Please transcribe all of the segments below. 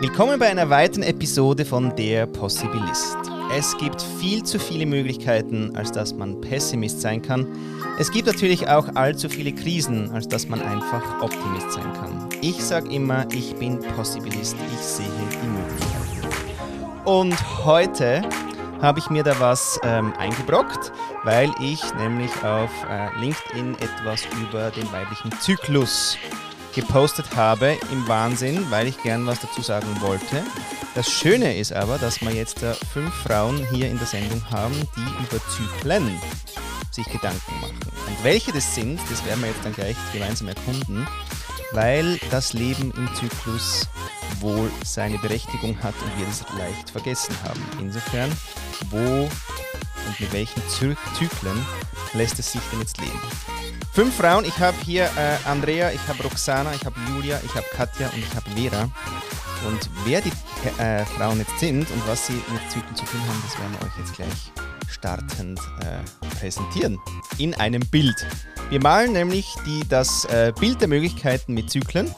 Willkommen bei einer weiteren Episode von Der Possibilist. Es gibt viel zu viele Möglichkeiten, als dass man Pessimist sein kann. Es gibt natürlich auch allzu viele Krisen, als dass man einfach Optimist sein kann. Ich sage immer, ich bin Possibilist, ich sehe die Möglichkeiten. Und heute habe ich mir da was ähm, eingebrockt, weil ich nämlich auf äh, LinkedIn etwas über den weiblichen Zyklus gepostet habe im Wahnsinn, weil ich gern was dazu sagen wollte. Das Schöne ist aber, dass wir jetzt äh, fünf Frauen hier in der Sendung haben, die über Zyklen sich Gedanken machen. Und welche das sind, das werden wir jetzt dann gleich gemeinsam erkunden, weil das Leben im Zyklus wohl seine Berechtigung hat und wir das leicht vergessen haben. Insofern, wo und mit welchen Zyklen lässt es sich denn jetzt leben? Fünf Frauen. Ich habe hier äh, Andrea, ich habe Roxana, ich habe Julia, ich habe Katja und ich habe Vera. Und wer die äh, Frauen jetzt sind und was sie mit Zyklen zu tun haben, das werden wir euch jetzt gleich startend äh, präsentieren. In einem Bild. Wir malen nämlich die, das äh, Bild der Möglichkeiten mit Zyklen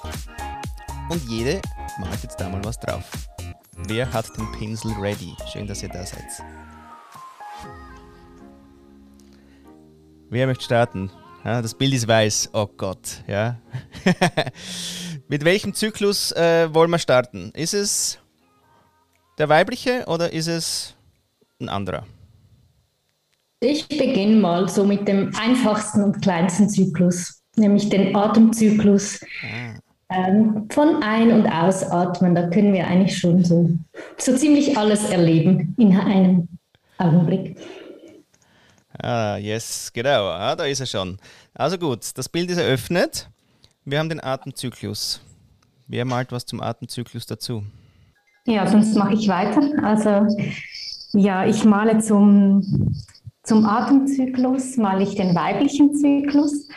und jede malt jetzt da mal was drauf. Wer hat den Pinsel ready? Schön, dass ihr da seid. Wer möchte starten? Ja, das Bild ist weiß. Oh Gott, ja. Mit welchem Zyklus äh, wollen wir starten? Ist es der weibliche oder ist es ein anderer? Ich beginne mal so mit dem einfachsten und kleinsten Zyklus, nämlich den Atemzyklus. Ah. Ähm, von Ein- und Ausatmen, da können wir eigentlich schon so, so ziemlich alles erleben in einem Augenblick. Ah, yes, genau. Ah, da ist er schon. Also gut, das Bild ist eröffnet. Wir haben den Atemzyklus. Wer malt was zum Atemzyklus dazu? Ja, sonst mache ich weiter. Also ja, ich male zum, zum Atemzyklus, male ich den weiblichen Zyklus,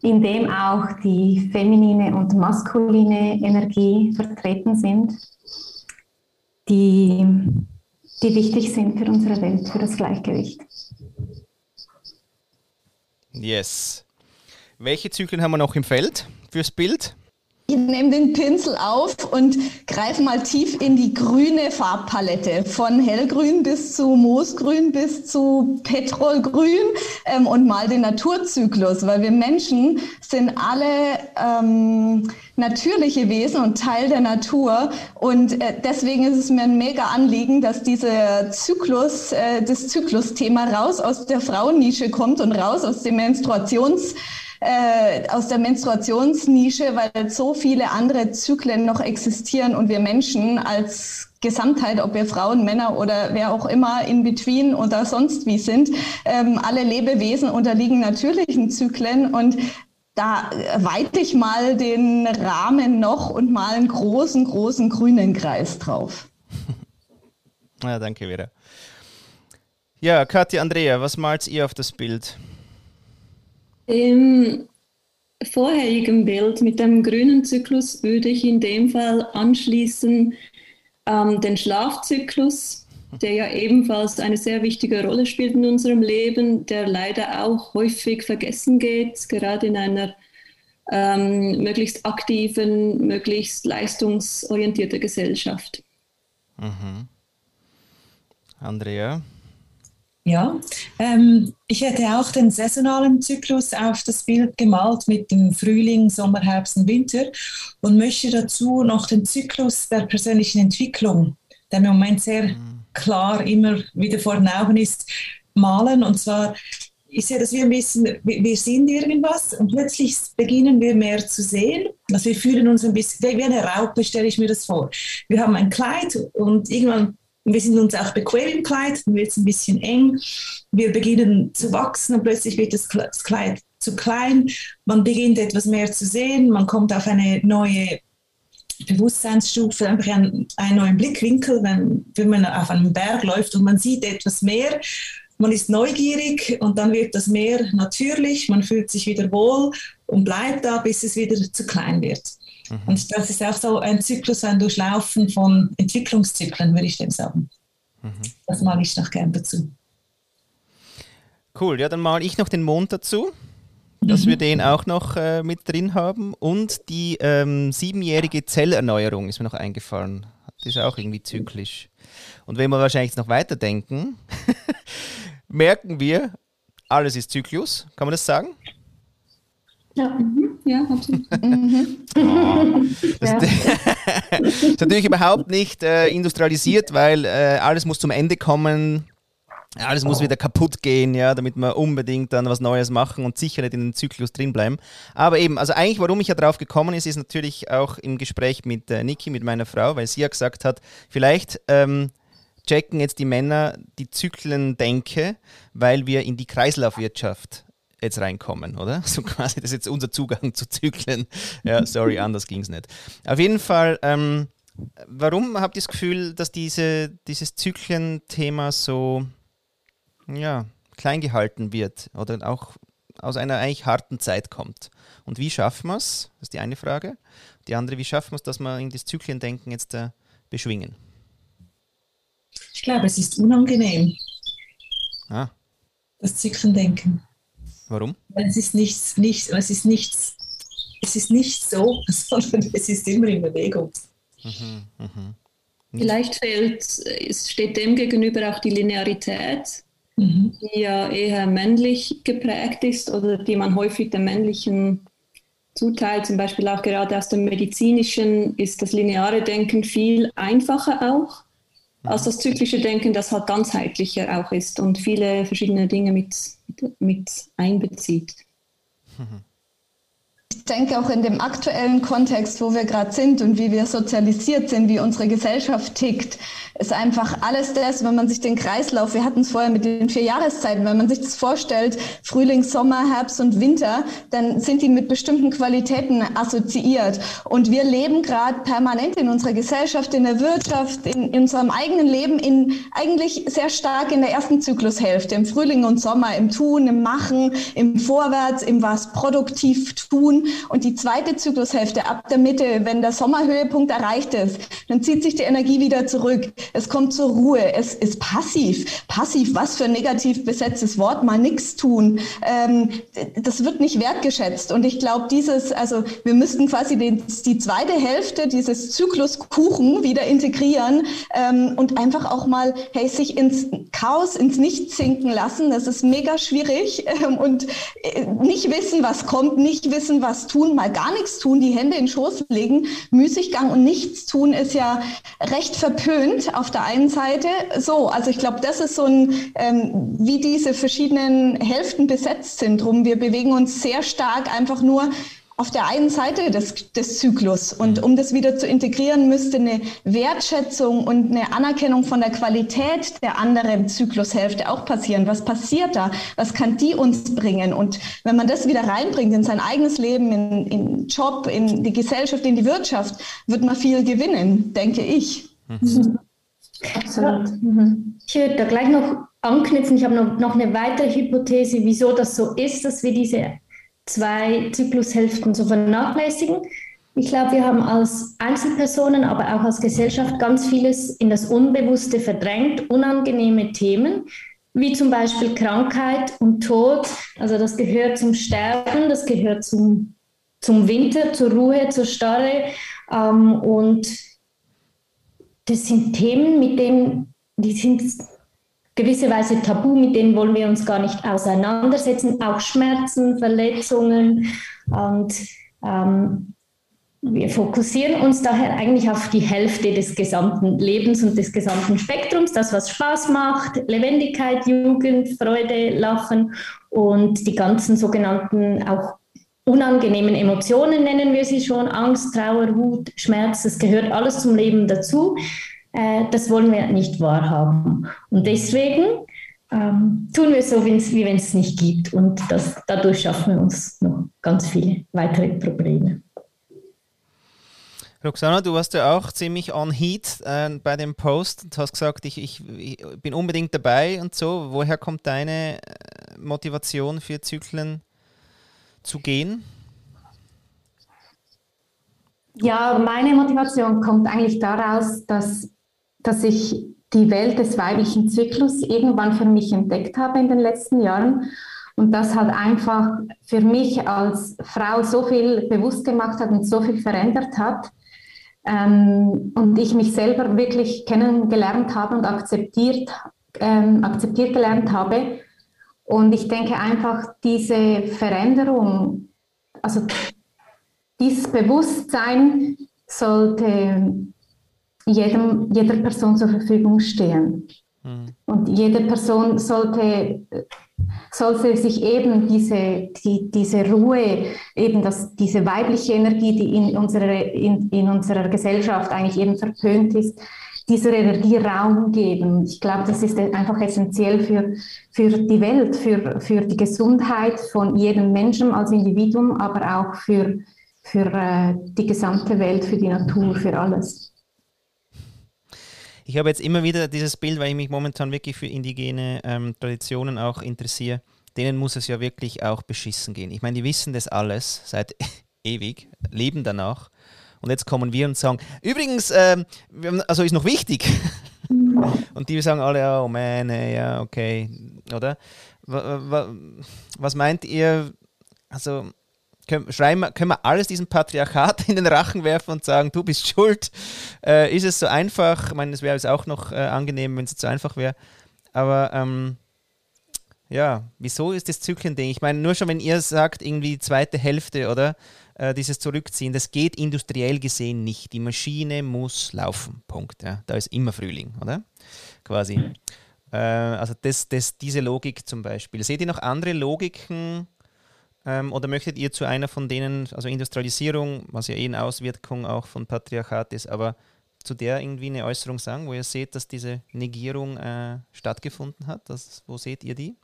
in dem auch die feminine und maskuline Energie vertreten sind, die, die wichtig sind für unsere Welt, für das Gleichgewicht. Yes. Welche Zyklen haben wir noch im Feld fürs Bild? Ich nehme den Pinsel auf und greife mal tief in die grüne Farbpalette. Von hellgrün bis zu moosgrün bis zu petrolgrün ähm, und mal den Naturzyklus, weil wir Menschen sind alle ähm, natürliche Wesen und Teil der Natur. Und äh, deswegen ist es mir ein mega Anliegen, dass dieser Zyklus, äh, das Zyklusthema raus aus der Frauennische kommt und raus aus dem Menstruations äh, aus der Menstruationsnische, weil so viele andere Zyklen noch existieren und wir Menschen als Gesamtheit, ob wir Frauen, Männer oder wer auch immer in between oder sonst wie sind, ähm, alle Lebewesen unterliegen natürlichen Zyklen und da weite ich mal den Rahmen noch und mal einen großen, großen grünen Kreis drauf. Ja, danke, Vera. Ja, Katja, Andrea, was malt ihr auf das Bild? Im vorherigen Bild mit dem grünen Zyklus würde ich in dem Fall anschließen ähm, den Schlafzyklus, der ja ebenfalls eine sehr wichtige Rolle spielt in unserem Leben, der leider auch häufig vergessen geht, gerade in einer ähm, möglichst aktiven, möglichst leistungsorientierten Gesellschaft. Mhm. Andrea? Ja, ähm, ich hätte auch den saisonalen Zyklus auf das Bild gemalt mit dem Frühling, Sommer, Herbst und Winter und möchte dazu noch den Zyklus der persönlichen Entwicklung, der im Moment sehr mhm. klar immer wieder vor den Augen ist, malen. Und zwar, ich sehe, dass wir ein bisschen, wir sind irgendwas und plötzlich beginnen wir mehr zu sehen. Also wir fühlen uns ein bisschen, wie eine Raupe stelle ich mir das vor. Wir haben ein Kleid und irgendwann wir sind uns auch bequem im Kleid, dann wird es ein bisschen eng. Wir beginnen zu wachsen und plötzlich wird das Kleid zu klein. Man beginnt etwas mehr zu sehen, man kommt auf eine neue Bewusstseinsstufe, einfach einen, einen neuen Blickwinkel, wenn, wenn man auf einem Berg läuft und man sieht etwas mehr. Man ist neugierig und dann wird das Meer natürlich, man fühlt sich wieder wohl und bleibt da, bis es wieder zu klein wird. Mhm. Und das ist auch so ein Zyklus, ein Durchlaufen von Entwicklungszyklen, würde ich dem sagen. Mhm. Das male ich noch gern dazu. Cool, ja, dann male ich noch den Mond dazu, dass mhm. wir den auch noch äh, mit drin haben. Und die ähm, siebenjährige Zellerneuerung ist mir noch eingefallen. ist auch irgendwie zyklisch. Und wenn wir wahrscheinlich noch weiterdenken, merken wir, alles ist Zyklus. Kann man das sagen? Ja, mhm. Ja absolut. oh, das ja. ist natürlich überhaupt nicht äh, industrialisiert, weil äh, alles muss zum Ende kommen. Alles muss wieder kaputt gehen, ja, damit wir unbedingt dann was Neues machen und sicher nicht in den Zyklus drin bleiben. Aber eben, also eigentlich, warum ich ja drauf gekommen ist, ist natürlich auch im Gespräch mit äh, Niki, mit meiner Frau, weil sie ja gesagt hat, vielleicht ähm, checken jetzt die Männer die Zyklen-Denke, weil wir in die Kreislaufwirtschaft jetzt reinkommen, oder? So quasi, das ist jetzt unser Zugang zu Zyklen. Ja, sorry, anders ging es nicht. Auf jeden Fall, ähm, warum habt ihr das Gefühl, dass diese, dieses Zyklen-Thema so ja, klein gehalten wird oder auch aus einer eigentlich harten Zeit kommt? Und wie schaffen wir es? Das ist die eine Frage. Die andere, wie schaffen wir es, dass wir in das Zyklendenken jetzt äh, beschwingen? Ich glaube, es ist unangenehm. Ah. Das Zyklendenken. Warum? Es ist nichts, nichts, es ist nichts, es ist nicht so, sondern es ist immer in Bewegung. Mhm, mh. Vielleicht fehlt, es steht dem gegenüber auch die Linearität, mhm. die ja eher männlich geprägt ist oder die man häufig dem männlichen zuteilt. Zum Beispiel auch gerade aus dem medizinischen ist das lineare Denken viel einfacher auch als das zyklische Denken, das halt ganzheitlicher auch ist und viele verschiedene Dinge mit, mit einbezieht. Mhm denke auch in dem aktuellen Kontext, wo wir gerade sind und wie wir sozialisiert sind, wie unsere Gesellschaft tickt, ist einfach alles das, wenn man sich den Kreislauf, wir hatten es vorher mit den vier Jahreszeiten, wenn man sich das vorstellt, Frühling, Sommer, Herbst und Winter, dann sind die mit bestimmten Qualitäten assoziiert. Und wir leben gerade permanent in unserer Gesellschaft, in der Wirtschaft, in, in unserem eigenen Leben, in eigentlich sehr stark in der ersten Zyklushälfte, im Frühling und Sommer, im Tun, im Machen, im Vorwärts, im was produktiv tun. Und die zweite Zyklushälfte ab der Mitte, wenn der Sommerhöhepunkt erreicht ist, dann zieht sich die Energie wieder zurück. Es kommt zur Ruhe. Es ist passiv. Passiv, was für ein negativ besetztes Wort, mal nichts tun. Ähm, das wird nicht wertgeschätzt. Und ich glaube, dieses, also wir müssten quasi den, die zweite Hälfte dieses Zyklus Kuchen wieder integrieren ähm, und einfach auch mal, hey, sich ins Chaos, ins Nichts sinken lassen. Das ist mega schwierig und äh, nicht wissen, was kommt, nicht wissen, was tun, mal gar nichts tun, die Hände in den Schoß legen. Müßiggang und nichts tun ist ja recht verpönt auf der einen Seite. So, also ich glaube, das ist so ein, ähm, wie diese verschiedenen Hälften besetzt sind. Drum, wir bewegen uns sehr stark einfach nur auf der einen Seite des, des Zyklus. Und um das wieder zu integrieren, müsste eine Wertschätzung und eine Anerkennung von der Qualität der anderen Zyklushälfte auch passieren. Was passiert da? Was kann die uns bringen? Und wenn man das wieder reinbringt in sein eigenes Leben, in, in Job, in die Gesellschaft, in die Wirtschaft, wird man viel gewinnen, denke ich. Mhm. Absolut. Ich würde da gleich noch anknüpfen. Ich habe noch, noch eine weitere Hypothese, wieso das so ist, dass wir diese zwei Zyklushälften zu vernachlässigen. Ich glaube, wir haben als Einzelpersonen, aber auch als Gesellschaft ganz vieles in das Unbewusste verdrängt, unangenehme Themen, wie zum Beispiel Krankheit und Tod. Also das gehört zum Sterben, das gehört zum, zum Winter, zur Ruhe, zur Starre. Ähm, und das sind Themen, mit denen, die sind gewisserweise tabu, mit denen wollen wir uns gar nicht auseinandersetzen, auch Schmerzen, Verletzungen. Und ähm, wir fokussieren uns daher eigentlich auf die Hälfte des gesamten Lebens und des gesamten Spektrums, das, was Spaß macht, Lebendigkeit, Jugend, Freude, Lachen und die ganzen sogenannten auch unangenehmen Emotionen nennen wir sie schon, Angst, Trauer, Wut, Schmerz, das gehört alles zum Leben dazu. Äh, das wollen wir nicht wahrhaben. Und deswegen ähm, tun wir so, wie wenn es nicht gibt. Und das, dadurch schaffen wir uns noch ganz viele weitere Probleme. Roxana, du warst ja auch ziemlich on heat äh, bei dem Post und hast gesagt, ich, ich, ich, bin unbedingt dabei und so. Woher kommt deine äh, Motivation für Zyklen zu gehen? Ja, meine Motivation kommt eigentlich daraus, dass dass ich die Welt des weiblichen Zyklus irgendwann für mich entdeckt habe in den letzten Jahren und das halt einfach für mich als Frau so viel bewusst gemacht hat und so viel verändert hat, ähm, und ich mich selber wirklich kennengelernt habe und akzeptiert, ähm, akzeptiert gelernt habe. Und ich denke einfach, diese Veränderung, also dieses Bewusstsein sollte jedem, jeder Person zur Verfügung stehen. Mhm. Und jede Person sollte, sollte sich eben diese, die, diese Ruhe, eben das, diese weibliche Energie, die in unserer, in, in unserer Gesellschaft eigentlich eben verpönt ist, dieser Energie Raum geben. Ich glaube, das ist einfach essentiell für, für die Welt, für, für die Gesundheit von jedem Menschen als Individuum, aber auch für, für äh, die gesamte Welt, für die Natur, für alles. Ich habe jetzt immer wieder dieses Bild, weil ich mich momentan wirklich für indigene ähm, Traditionen auch interessiere. Denen muss es ja wirklich auch beschissen gehen. Ich meine, die wissen das alles seit ewig, leben danach. Und jetzt kommen wir und sagen, übrigens, ähm, also ist noch wichtig. und die sagen alle, oh man, ja, okay, oder? Was meint ihr, also können, können wir alles diesem Patriarchat in den Rachen werfen und sagen, du bist schuld? Äh, ist es so einfach? Ich meine, es wäre auch noch äh, angenehm, wenn es so einfach wäre. Aber ähm, ja, wieso ist das Zyklen-Ding? Ich meine, nur schon, wenn ihr sagt, irgendwie zweite Hälfte, oder? Äh, dieses Zurückziehen, das geht industriell gesehen nicht. Die Maschine muss laufen. Punkt. Ja. Da ist immer Frühling, oder? Quasi. Äh, also das, das, diese Logik zum Beispiel. Seht ihr noch andere Logiken? Ähm, oder möchtet ihr zu einer von denen, also Industrialisierung, was ja eh eine Auswirkung auch von Patriarchat ist, aber zu der irgendwie eine Äußerung sagen, wo ihr seht, dass diese Negierung äh, stattgefunden hat? Das, wo seht ihr die?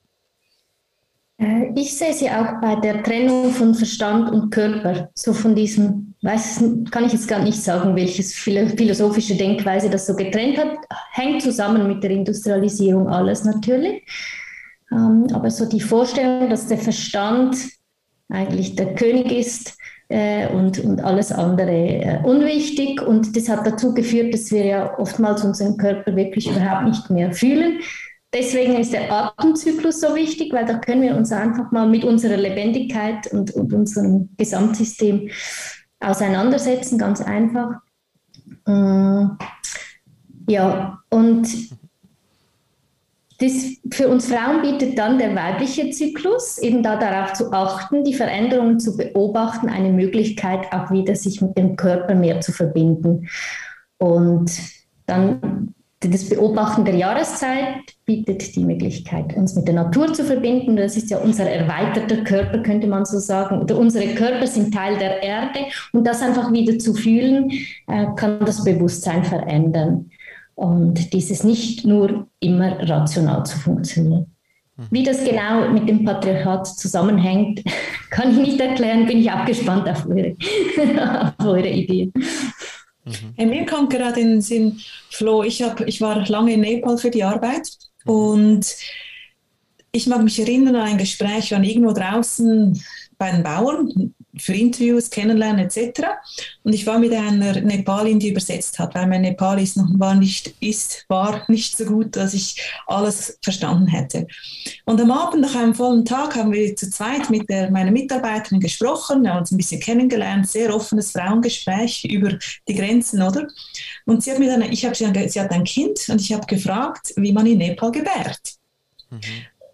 Äh, ich sehe sie auch bei der Trennung von Verstand und Körper, so von diesem, weiß, kann ich jetzt gar nicht sagen, welches philosophische Denkweise das so getrennt hat, hängt zusammen mit der Industrialisierung alles natürlich. Ähm, aber so die Vorstellung, dass der Verstand eigentlich der König ist äh, und, und alles andere äh, unwichtig. Und das hat dazu geführt, dass wir ja oftmals unseren Körper wirklich überhaupt nicht mehr fühlen. Deswegen ist der Atemzyklus so wichtig, weil da können wir uns einfach mal mit unserer Lebendigkeit und, und unserem Gesamtsystem auseinandersetzen, ganz einfach. Äh, ja, und das für uns Frauen bietet dann der weibliche Zyklus, eben da darauf zu achten, die Veränderungen zu beobachten, eine Möglichkeit auch wieder sich mit dem Körper mehr zu verbinden. Und dann das Beobachten der Jahreszeit bietet die Möglichkeit, uns mit der Natur zu verbinden. Das ist ja unser erweiterter Körper, könnte man so sagen. Oder unsere Körper sind Teil der Erde. Und das einfach wieder zu fühlen, äh, kann das Bewusstsein verändern und dieses nicht nur immer rational zu funktionieren. Wie das genau mit dem Patriarchat zusammenhängt, kann ich nicht erklären, bin ich auch gespannt auf eure, auf eure Ideen. Mhm. Hey, mir kommt gerade in den Sinn, Flo, ich, hab, ich war lange in Nepal für die Arbeit und ich mag mich erinnern an ein Gespräch, wir waren irgendwo draußen bei den Bauern für Interviews kennenlernen etc. Und ich war mit einer Nepalin, die übersetzt hat, weil mein Nepalisch noch war nicht, ist, war nicht so gut, dass ich alles verstanden hätte. Und am Abend, nach einem vollen Tag, haben wir zu zweit mit der, meiner Mitarbeiterin gesprochen, haben uns ein bisschen kennengelernt, sehr offenes Frauengespräch über die Grenzen, oder? Und sie hat mir dann, ich habe sie hat ein Kind und ich habe gefragt, wie man in Nepal gebärt. Mhm.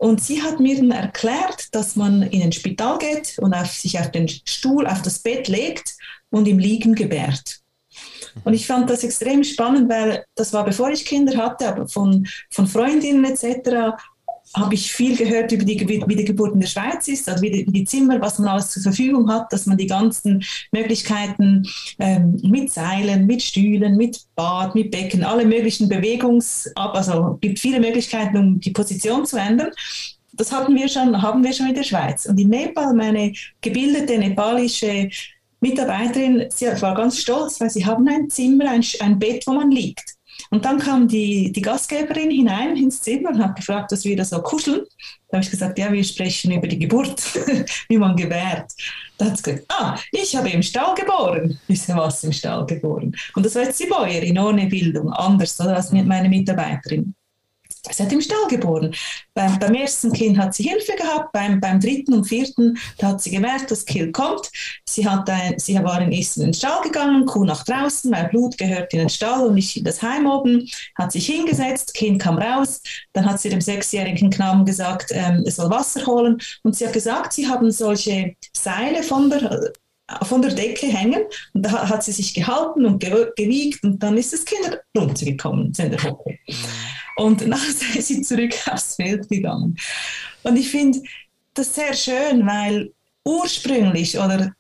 Und sie hat mir dann erklärt, dass man in ein Spital geht und auf, sich auf den Stuhl, auf das Bett legt und im Liegen gebärt. Und ich fand das extrem spannend, weil das war bevor ich Kinder hatte, aber von, von Freundinnen etc habe ich viel gehört über die, wie die Geburt in der Schweiz ist, also wie die, wie die, Zimmer, was man alles zur Verfügung hat, dass man die ganzen Möglichkeiten ähm, mit Seilen, mit Stühlen, mit Bad, mit Becken, alle möglichen Bewegungs, also gibt viele Möglichkeiten, um die Position zu ändern. Das hatten wir schon, haben wir schon in der Schweiz. Und in Nepal, meine gebildete nepalische Mitarbeiterin, sie war ganz stolz, weil sie haben ein Zimmer, ein, ein Bett, wo man liegt. Und dann kam die, die Gastgeberin hinein ins Zimmer und hat gefragt, dass wir da so kuscheln. Da habe ich gesagt, ja, wir sprechen über die Geburt, wie man gebärt. Da hat sie gesagt, ah, ich habe im Stall geboren. Ich so, was im Stall geboren? Und das war jetzt die Bäuerin ohne Bildung, anders oder, als meine Mitarbeiterin. Sie hat im Stall geboren. Beim, beim, ersten Kind hat sie Hilfe gehabt, beim, beim dritten und vierten, da hat sie gemerkt, das Kind kommt. Sie, hat ein, sie war in den Stall gegangen, Kuh nach draußen, weil Blut gehört in den Stall und nicht in das Heim oben, hat sich hingesetzt, Kind kam raus, dann hat sie dem sechsjährigen Knaben gesagt, ähm, er soll Wasser holen und sie hat gesagt, sie haben solche Seile von der von der Decke hängen und da hat sie sich gehalten und gewiegt und dann ist das Kind runtergekommen in der Hocke. Und nachher sei sie zurück aufs Feld gegangen. Und ich finde das sehr schön, weil ursprünglich oder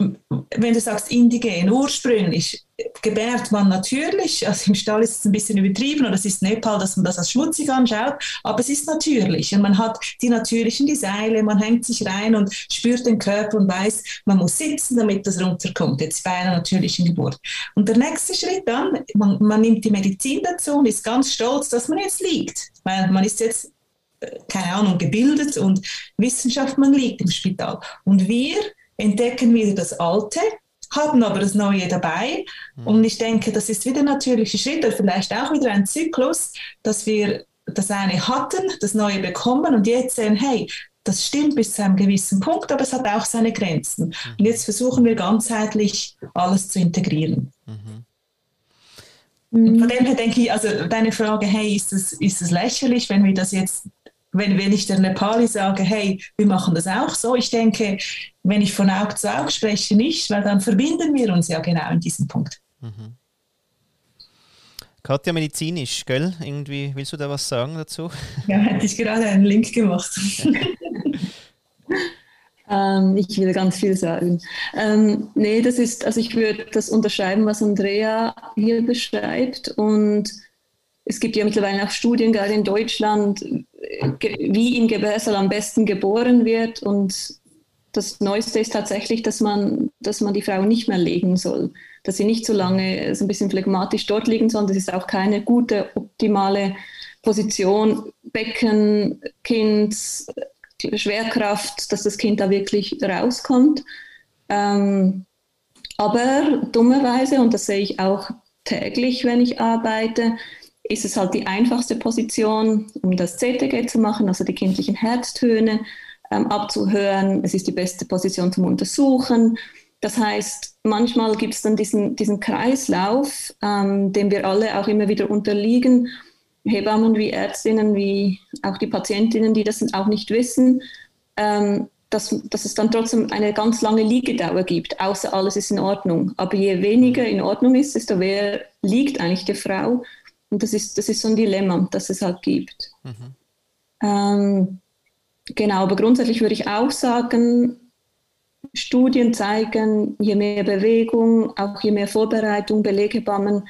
wenn du sagst indigen, ursprünglich gebärt man natürlich, also im Stall ist es ein bisschen übertrieben oder es ist Nepal, dass man das als schmutzig anschaut, aber es ist natürlich und man hat die natürlichen, die Seile, man hängt sich rein und spürt den Körper und weiß, man muss sitzen, damit das runterkommt, jetzt bei einer natürlichen Geburt. Und der nächste Schritt dann, man, man nimmt die Medizin dazu und ist ganz stolz, dass man jetzt liegt, weil man ist jetzt äh, keine Ahnung, gebildet und Wissenschaft, man liegt im Spital. Und wir entdecken wieder das Alte, haben aber das Neue dabei. Mhm. Und ich denke, das ist wieder ein natürlicher Schritt oder vielleicht auch wieder ein Zyklus, dass wir das eine hatten, das Neue bekommen und jetzt sehen, hey, das stimmt bis zu einem gewissen Punkt, aber es hat auch seine Grenzen. Mhm. Und jetzt versuchen wir ganzheitlich alles zu integrieren. Mhm. Von dem her denke ich, also deine Frage, hey, ist es, ist es lächerlich, wenn wir das jetzt wenn, wenn ich der Nepali sage, hey, wir machen das auch so, ich denke, wenn ich von Auge zu Auge spreche, nicht, weil dann verbinden wir uns ja genau in diesem Punkt. Mhm. Katja, medizinisch, gell? Irgendwie, willst du da was sagen dazu? Ja, hätte ich gerade einen Link gemacht. ähm, ich will ganz viel sagen. Ähm, nee, das ist, also ich würde das unterschreiben, was Andrea hier beschreibt und es gibt ja mittlerweile auch Studien, gerade in Deutschland, wie im Gebärsaal am besten geboren wird. Und das Neueste ist tatsächlich, dass man, dass man die Frau nicht mehr legen soll. Dass sie nicht so lange so ein bisschen phlegmatisch dort liegen soll. Das ist auch keine gute, optimale Position. Becken, Kind, Schwerkraft, dass das Kind da wirklich rauskommt. Ähm, aber dummerweise, und das sehe ich auch täglich, wenn ich arbeite, ist es halt die einfachste Position, um das CTG zu machen, also die kindlichen Herztöne abzuhören. Es ist die beste Position zum Untersuchen. Das heißt, manchmal gibt es dann diesen, diesen Kreislauf, ähm, dem wir alle auch immer wieder unterliegen. Hebammen wie Ärztinnen, wie auch die Patientinnen, die das auch nicht wissen, ähm, dass, dass es dann trotzdem eine ganz lange Liegedauer gibt, außer alles ist in Ordnung. Aber je weniger in Ordnung ist, desto mehr liegt eigentlich die Frau. Und das ist, das ist so ein Dilemma, das es halt gibt. Mhm. Ähm, genau, aber grundsätzlich würde ich auch sagen, Studien zeigen, je mehr Bewegung, auch je mehr Vorbereitung, Beleghebammen,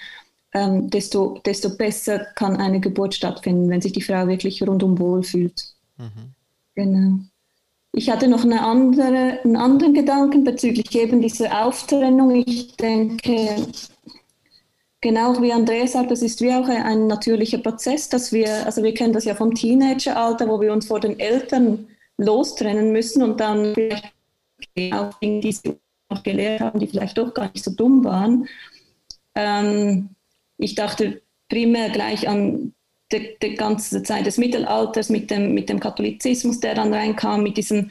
ähm, desto, desto besser kann eine Geburt stattfinden, wenn sich die Frau wirklich rundum wohl fühlt. Mhm. Genau. Ich hatte noch eine andere, einen anderen Gedanken bezüglich eben dieser Auftrennung. Ich denke, Genau wie Andreas sagt, das ist wie auch ein, ein, natürlicher Prozess, dass wir, also wir kennen das ja vom Teenageralter, wo wir uns vor den Eltern lostrennen müssen und dann vielleicht auch Dinge, die sie noch gelehrt haben, die vielleicht doch gar nicht so dumm waren. Ähm, ich dachte primär gleich an die, die, ganze Zeit des Mittelalters mit dem, mit dem Katholizismus, der dann reinkam, mit diesem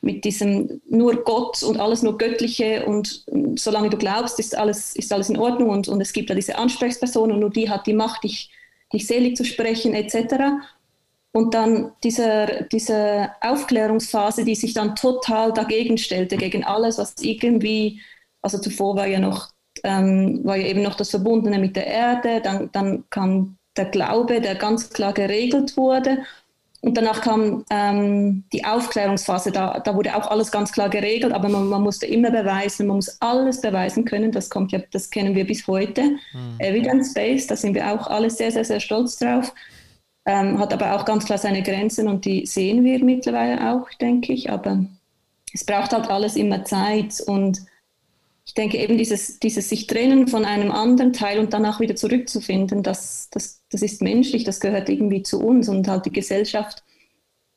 mit diesem nur Gott und alles nur Göttliche und solange du glaubst, ist alles, ist alles in Ordnung und, und es gibt da diese Ansprechperson und nur die hat die Macht, dich, dich selig zu sprechen etc. Und dann diese, diese Aufklärungsphase, die sich dann total dagegen stellte, gegen alles, was irgendwie, also zuvor war ja noch, ähm, war ja eben noch das Verbundene mit der Erde, dann, dann kam der Glaube, der ganz klar geregelt wurde und danach kam ähm, die Aufklärungsphase, da, da wurde auch alles ganz klar geregelt, aber man, man, musste immer beweisen, man muss alles beweisen können, das kommt ja, das kennen wir bis heute. Mhm. Evidence-based, da sind wir auch alle sehr, sehr, sehr stolz drauf. Ähm, hat aber auch ganz klar seine Grenzen und die sehen wir mittlerweile auch, denke ich. Aber es braucht halt alles immer Zeit und ich denke eben dieses, dieses sich trennen von einem anderen Teil und danach wieder zurückzufinden, das, das, das ist menschlich, das gehört irgendwie zu uns und halt die Gesellschaft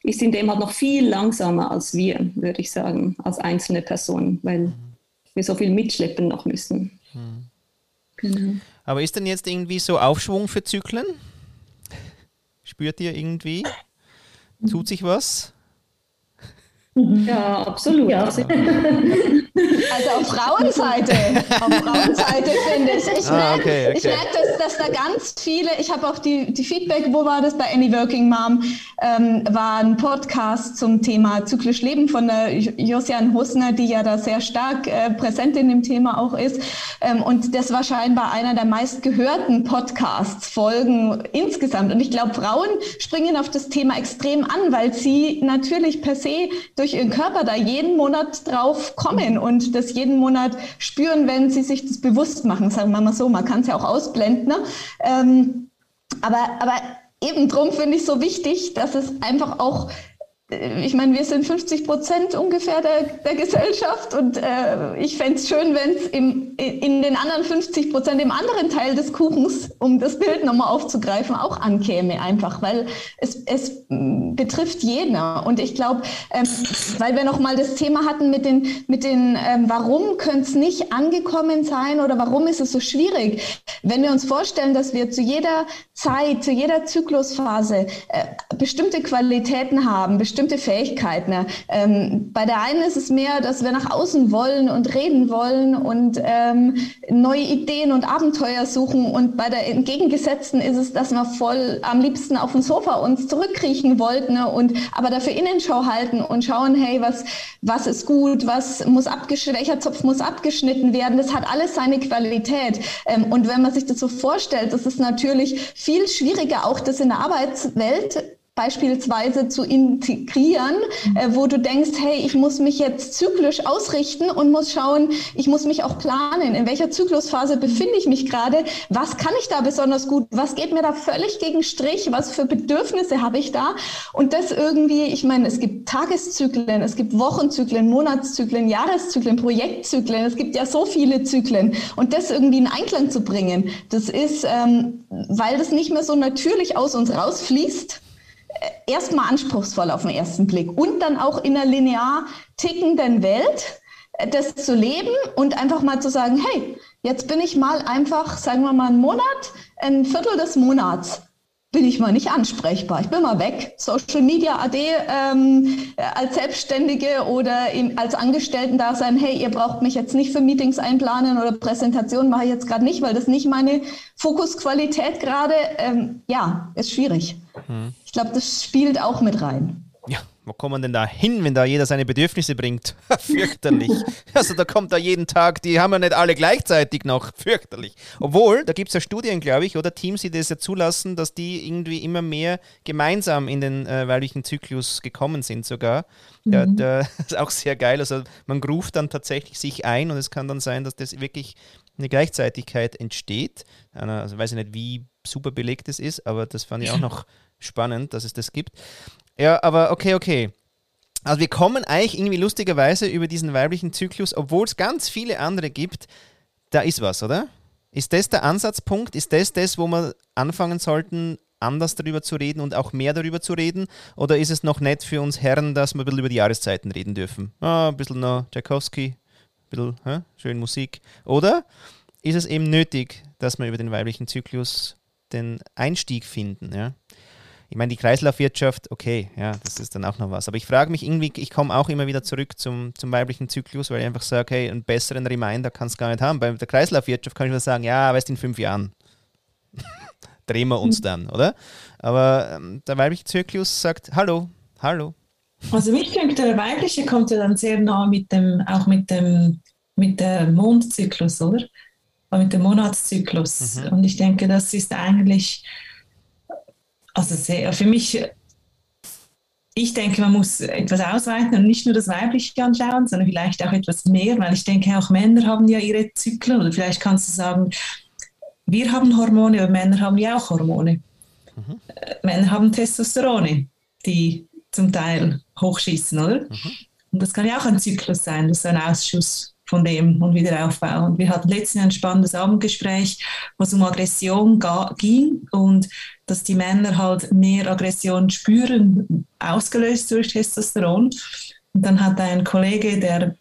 ist in dem halt noch viel langsamer als wir, würde ich sagen, als einzelne Personen, weil mhm. wir so viel mitschleppen noch müssen. Mhm. Genau. Aber ist denn jetzt irgendwie so Aufschwung für Zyklen? spürt ihr irgendwie? Tut sich was? Mhm. Ja, absolut. Ja. Also auf Frauenseite, auf Frauenseite finde ich. Ich ah, merke, okay, okay. merk, dass, dass, da ganz viele, ich habe auch die, die Feedback, wo war das bei Any Working Mom, ähm, war ein Podcast zum Thema zyklisch Leben von der Josiane Husner, die ja da sehr stark äh, präsent in dem Thema auch ist. Ähm, und das war scheinbar einer der meistgehörten Podcasts, Folgen insgesamt. Und ich glaube, Frauen springen auf das Thema extrem an, weil sie natürlich per se durch ihren Körper da jeden Monat drauf kommen und das jeden Monat spüren, wenn sie sich das bewusst machen, sagen wir mal so. Man kann es ja auch ausblenden. Ne? Ähm, aber, aber eben drum finde ich so wichtig, dass es einfach auch ich meine, wir sind 50 Prozent ungefähr der, der Gesellschaft und äh, ich fände es schön, wenn es in den anderen 50 Prozent, im anderen Teil des Kuchens, um das Bild nochmal aufzugreifen, auch ankäme einfach, weil es, es mm, betrifft jeden. Und ich glaube, ähm, weil wir nochmal das Thema hatten mit den, mit den ähm, warum könnte es nicht angekommen sein oder warum ist es so schwierig? Wenn wir uns vorstellen, dass wir zu jeder Zeit, zu jeder Zyklusphase äh, bestimmte Qualitäten haben, bestimmte bestimmte Fähigkeiten. Ähm, bei der einen ist es mehr, dass wir nach außen wollen und reden wollen und ähm, neue Ideen und Abenteuer suchen. Und bei der entgegengesetzten ist es, dass wir voll am liebsten auf dem Sofa uns zurückkriechen wollten ne, und aber dafür Innenschau halten und schauen, hey, was, was ist gut, was muss welcher Zopf muss abgeschnitten werden. Das hat alles seine Qualität. Ähm, und wenn man sich das so vorstellt, das ist natürlich viel schwieriger, auch das in der Arbeitswelt beispielsweise zu integrieren, äh, wo du denkst, hey, ich muss mich jetzt zyklisch ausrichten und muss schauen, ich muss mich auch planen, in welcher Zyklusphase befinde ich mich gerade, was kann ich da besonders gut, was geht mir da völlig gegen Strich, was für Bedürfnisse habe ich da? Und das irgendwie, ich meine, es gibt Tageszyklen, es gibt Wochenzyklen, Monatszyklen, Jahreszyklen, Projektzyklen, es gibt ja so viele Zyklen. Und das irgendwie in Einklang zu bringen, das ist, ähm, weil das nicht mehr so natürlich aus uns rausfließt, erstmal anspruchsvoll auf den ersten Blick und dann auch in einer linear tickenden Welt äh, das zu leben und einfach mal zu sagen, hey, jetzt bin ich mal einfach, sagen wir mal einen Monat, ein Viertel des Monats bin ich mal nicht ansprechbar. Ich bin mal weg. Social Media AD ähm, als Selbstständige oder im, als Angestellten da sein, hey, ihr braucht mich jetzt nicht für Meetings einplanen oder Präsentationen mache ich jetzt gerade nicht, weil das nicht meine Fokusqualität gerade, ähm, ja, ist schwierig. Hm. Ich glaube, das spielt auch mit rein. Ja, wo kommt man denn da hin, wenn da jeder seine Bedürfnisse bringt? Fürchterlich. Also da kommt da jeden Tag, die haben ja nicht alle gleichzeitig noch. Fürchterlich. Obwohl, da gibt es ja Studien, glaube ich, oder Teams, die das ja zulassen, dass die irgendwie immer mehr gemeinsam in den äh, weiblichen Zyklus gekommen sind sogar. Mhm. Ja, das ist auch sehr geil. Also man ruft dann tatsächlich sich ein und es kann dann sein, dass das wirklich eine Gleichzeitigkeit entsteht. Also weiß ich nicht, wie super belegt es ist, aber das fand ich auch noch spannend, dass es das gibt. Ja, aber okay, okay. Also wir kommen eigentlich irgendwie lustigerweise über diesen weiblichen Zyklus, obwohl es ganz viele andere gibt. Da ist was, oder? Ist das der Ansatzpunkt? Ist das das, wo wir anfangen sollten, anders darüber zu reden und auch mehr darüber zu reden? Oder ist es noch nett für uns Herren, dass wir ein bisschen über die Jahreszeiten reden dürfen? Ah, ein bisschen noch Tchaikovsky, bisschen schön Musik. Oder ist es eben nötig, dass wir über den weiblichen Zyklus den Einstieg finden? Ja? ich meine, die Kreislaufwirtschaft, okay, ja, das ist dann auch noch was. Aber ich frage mich irgendwie, ich komme auch immer wieder zurück zum, zum weiblichen Zyklus, weil ich einfach sage, hey, einen besseren Reminder kannst du gar nicht haben. Bei der Kreislaufwirtschaft kann ich nur sagen, ja, weißt in fünf Jahren drehen wir uns dann, oder? Aber ähm, der weibliche Zyklus sagt, hallo, hallo. Also ich denke, der weibliche kommt ja dann sehr nah mit dem, auch mit dem, mit dem Mondzyklus, oder? Mit dem Monatszyklus. Mhm. Und ich denke, das ist eigentlich also sehr, für mich, ich denke, man muss etwas ausweiten und nicht nur das Weibliche anschauen, sondern vielleicht auch etwas mehr, weil ich denke, auch Männer haben ja ihre Zyklen oder vielleicht kannst du sagen, wir haben Hormone, aber Männer haben ja auch Hormone. Mhm. Männer haben Testosterone, die zum Teil hochschießen, oder? Mhm. Und das kann ja auch ein Zyklus sein, das ist ein Ausschuss von dem und wieder aufbauen. Wir hatten letztens ein spannendes Abendgespräch, wo es um Aggression ging und dass die Männer halt mehr Aggression spüren, ausgelöst durch Testosteron. Und dann hat ein Kollege, der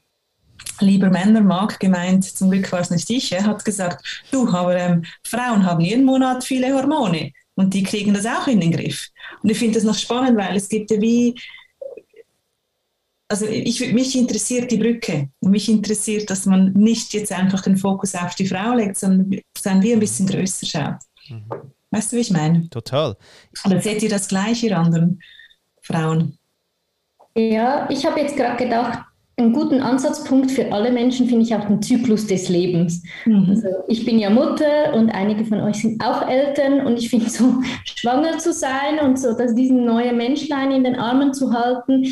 lieber Männer mag, gemeint, zum Glück war es nicht ich, er hat gesagt, du, aber ähm, Frauen haben jeden Monat viele Hormone und die kriegen das auch in den Griff. Und ich finde das noch spannend, weil es gibt ja wie, also ich, mich interessiert die Brücke. Und mich interessiert, dass man nicht jetzt einfach den Fokus auf die Frau legt, sondern, sondern wie ein bisschen größer schaut. Mhm. Weißt du, wie ich meine? Total. Oder seht ihr das gleich, ihr anderen Frauen? Ja, ich habe jetzt gerade gedacht, einen guten Ansatzpunkt für alle Menschen finde ich auch den Zyklus des Lebens. Mhm. Also ich bin ja Mutter und einige von euch sind auch Eltern und ich finde so schwanger zu sein und so, dass diesen neuen Menschlein in den Armen zu halten,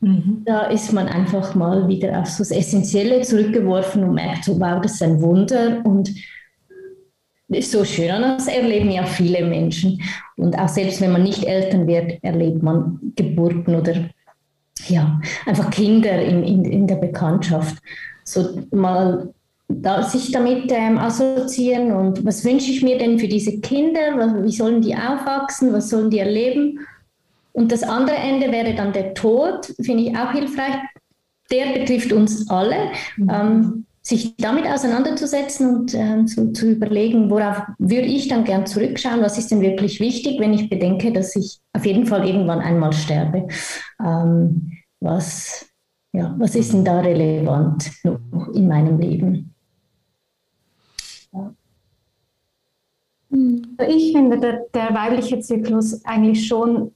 mhm. da ist man einfach mal wieder auf so das Essentielle zurückgeworfen und merkt so, wow, das ist ein Wunder und ist so schön. Und das erleben ja viele Menschen. Und auch selbst wenn man nicht Eltern wird, erlebt man Geburten oder ja, einfach Kinder in, in, in der Bekanntschaft. So mal da, sich damit ähm, assoziieren und was wünsche ich mir denn für diese Kinder? Wie sollen die aufwachsen? Was sollen die erleben? Und das andere Ende wäre dann der Tod, finde ich auch hilfreich. Der betrifft uns alle. Mhm. Ähm, sich damit auseinanderzusetzen und äh, zu, zu, überlegen, worauf würde ich dann gern zurückschauen, was ist denn wirklich wichtig, wenn ich bedenke, dass ich auf jeden Fall irgendwann einmal sterbe. Ähm, was, ja, was ist denn da relevant noch in meinem Leben? Ja. Ich finde, der, der weibliche Zyklus eigentlich schon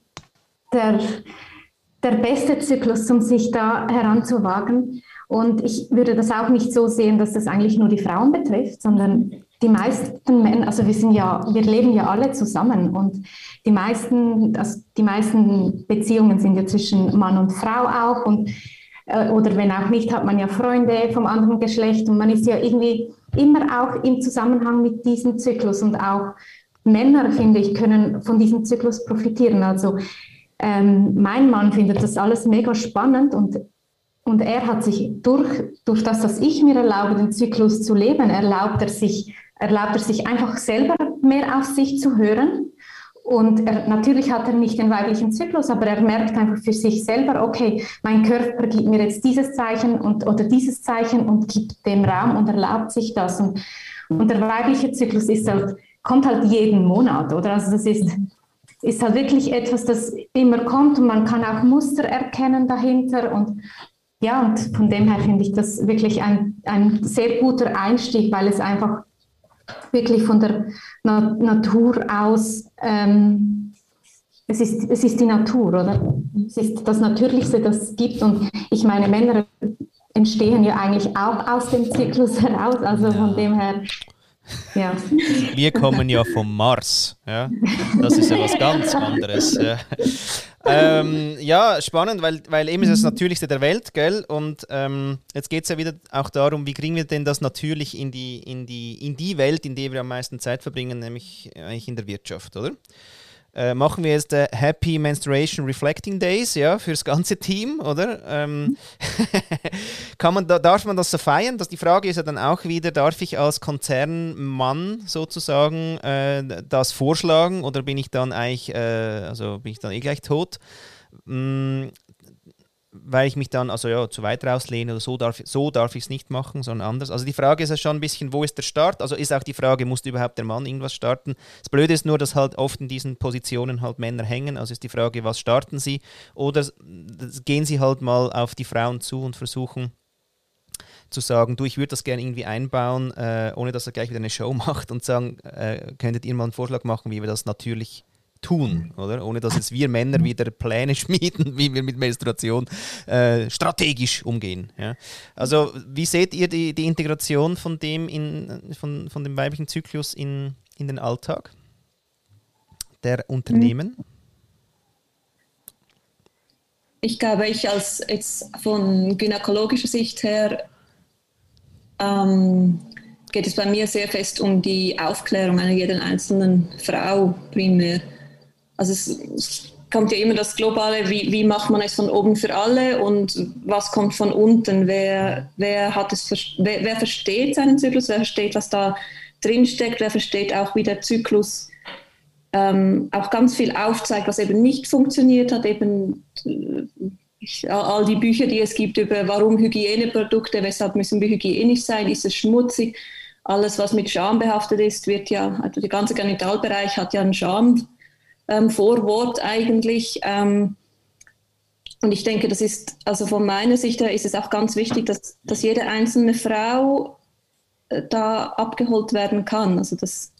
der, der beste Zyklus, um sich da heranzuwagen und ich würde das auch nicht so sehen, dass das eigentlich nur die Frauen betrifft, sondern die meisten Männer, also wir sind ja, wir leben ja alle zusammen und die meisten, also die meisten Beziehungen sind ja zwischen Mann und Frau auch und äh, oder wenn auch nicht, hat man ja Freunde vom anderen Geschlecht und man ist ja irgendwie immer auch im Zusammenhang mit diesem Zyklus und auch Männer, finde ich, können von diesem Zyklus profitieren. Also ähm, mein Mann findet das alles mega spannend und und er hat sich durch, durch das, dass ich mir erlaube, den Zyklus zu leben, erlaubt er sich, erlaubt er sich einfach selber mehr auf sich zu hören. Und er, natürlich hat er nicht den weiblichen Zyklus, aber er merkt einfach für sich selber, okay, mein Körper gibt mir jetzt dieses Zeichen und, oder dieses Zeichen und gibt dem Raum und erlaubt sich das. Und, und der weibliche Zyklus ist halt, kommt halt jeden Monat, oder? Also das ist, ist halt wirklich etwas, das immer kommt und man kann auch Muster erkennen dahinter und ja, und von dem her finde ich das wirklich ein, ein sehr guter Einstieg, weil es einfach wirklich von der Na Natur aus, ähm, es, ist, es ist die Natur, oder? Es ist das Natürlichste, das es gibt. Und ich meine, Männer entstehen ja eigentlich auch aus dem Zyklus heraus. Also von dem her ja. Wir kommen ja vom Mars. Ja? Das ist ja was ganz anderes. Ja, ähm, ja spannend, weil, weil eben ist das Natürlichste der Welt, gell? Und ähm, jetzt geht es ja wieder auch darum, wie kriegen wir denn das natürlich in die, in, die, in die Welt, in der wir am meisten Zeit verbringen, nämlich eigentlich in der Wirtschaft, oder? äh, machen wir jetzt äh, Happy Menstruation Reflecting Days, ja, fürs ganze Team, oder? Ähm, kann man, da, darf man das so feiern? Das, die Frage ist ja dann auch wieder, darf ich als Konzernmann sozusagen äh, das vorschlagen oder bin ich dann eigentlich, äh, also bin ich dann eh gleich tot? Mm, weil ich mich dann also ja, zu weit rauslehne oder so darf, so darf ich es nicht machen, sondern anders. Also die Frage ist ja schon ein bisschen, wo ist der Start? Also ist auch die Frage, muss überhaupt der Mann irgendwas starten? Das Blöde ist nur, dass halt oft in diesen Positionen halt Männer hängen. Also ist die Frage, was starten sie? Oder gehen sie halt mal auf die Frauen zu und versuchen zu sagen, du, ich würde das gerne irgendwie einbauen, äh, ohne dass er gleich wieder eine Show macht und sagen, äh, könntet ihr mal einen Vorschlag machen, wie wir das natürlich tun, oder? Ohne dass jetzt wir Männer wieder Pläne schmieden, wie wir mit Menstruation äh, strategisch umgehen. Ja? Also wie seht ihr die, die Integration von dem, in, von, von dem weiblichen Zyklus in, in den Alltag der Unternehmen? Ich glaube, ich als jetzt von gynäkologischer Sicht her ähm, geht es bei mir sehr fest um die Aufklärung einer jeden einzelnen Frau primär. Also es, es, kommt ja immer das Globale, wie, wie macht man es von oben für alle und was kommt von unten? Wer, wer, hat es, wer, wer versteht seinen Zyklus? Wer versteht, was da drinsteckt? Wer versteht auch, wie der Zyklus ähm, auch ganz viel aufzeigt, was eben nicht funktioniert hat, eben äh, all die Bücher, die es gibt über warum Hygieneprodukte, weshalb müssen wir hygienisch sein, ist es schmutzig, alles, was mit Scham behaftet ist, wird ja, also der ganze Genitalbereich hat ja einen Scham, ähm, eigentlich. Ähm, und ich denke, das ist, also von meiner Sicht her ist es auch ganz wichtig, dass, dass jede einzelne Frau äh, da abgeholt werden kann. Also das,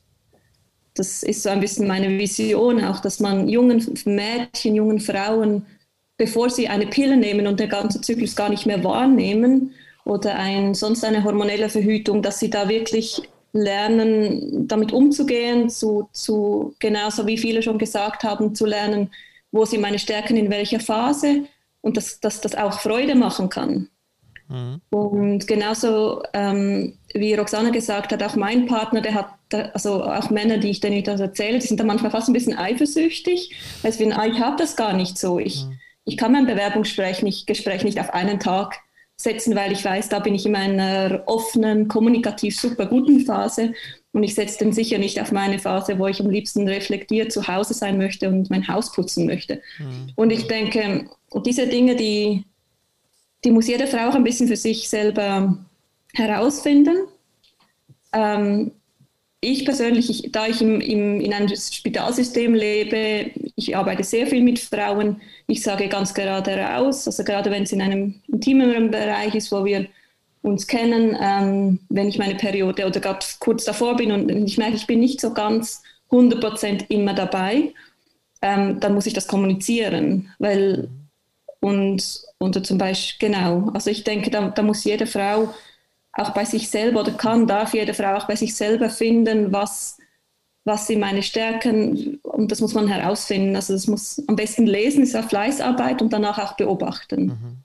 das ist so ein bisschen meine Vision auch, dass man jungen Mädchen, jungen Frauen, bevor sie eine Pille nehmen und der ganze Zyklus gar nicht mehr wahrnehmen oder ein, sonst eine hormonelle Verhütung, dass sie da wirklich lernen, damit umzugehen, zu, zu, genauso wie viele schon gesagt haben, zu lernen, wo sind meine Stärken in welcher Phase und dass, dass das auch Freude machen kann. Mhm. Und genauso ähm, wie Roxana gesagt hat, auch mein Partner, der hat, also auch Männer, die ich dann das erzähle, die sind da manchmal fast ein bisschen eifersüchtig, weil sie finden, ah, ich habe das gar nicht so. Ich, mhm. Ich kann mein Bewerbungsgespräch nicht, Gespräch nicht auf einen Tag setzen, weil ich weiß, da bin ich in einer offenen, kommunikativ super guten Phase und ich setze den sicher nicht auf meine Phase, wo ich am liebsten reflektiert zu Hause sein möchte und mein Haus putzen möchte. Mhm. Und ich denke, diese Dinge, die, die muss jede Frau auch ein bisschen für sich selber herausfinden. Ähm, ich persönlich, ich, da ich im, im, in einem Spitalsystem lebe, ich arbeite sehr viel mit Frauen, ich sage ganz gerade raus, also gerade wenn es in einem intimeren Bereich ist, wo wir uns kennen, ähm, wenn ich meine Periode oder gerade kurz davor bin und ich merke, ich bin nicht so ganz 100% immer dabei, ähm, dann muss ich das kommunizieren, weil und, und zum Beispiel, genau, also ich denke, da, da muss jede Frau auch bei sich selber oder kann, darf jede Frau auch bei sich selber finden, was, was sind meine Stärken und das muss man herausfinden. Also das muss am besten lesen, ist ja Fleißarbeit und danach auch beobachten. Mhm.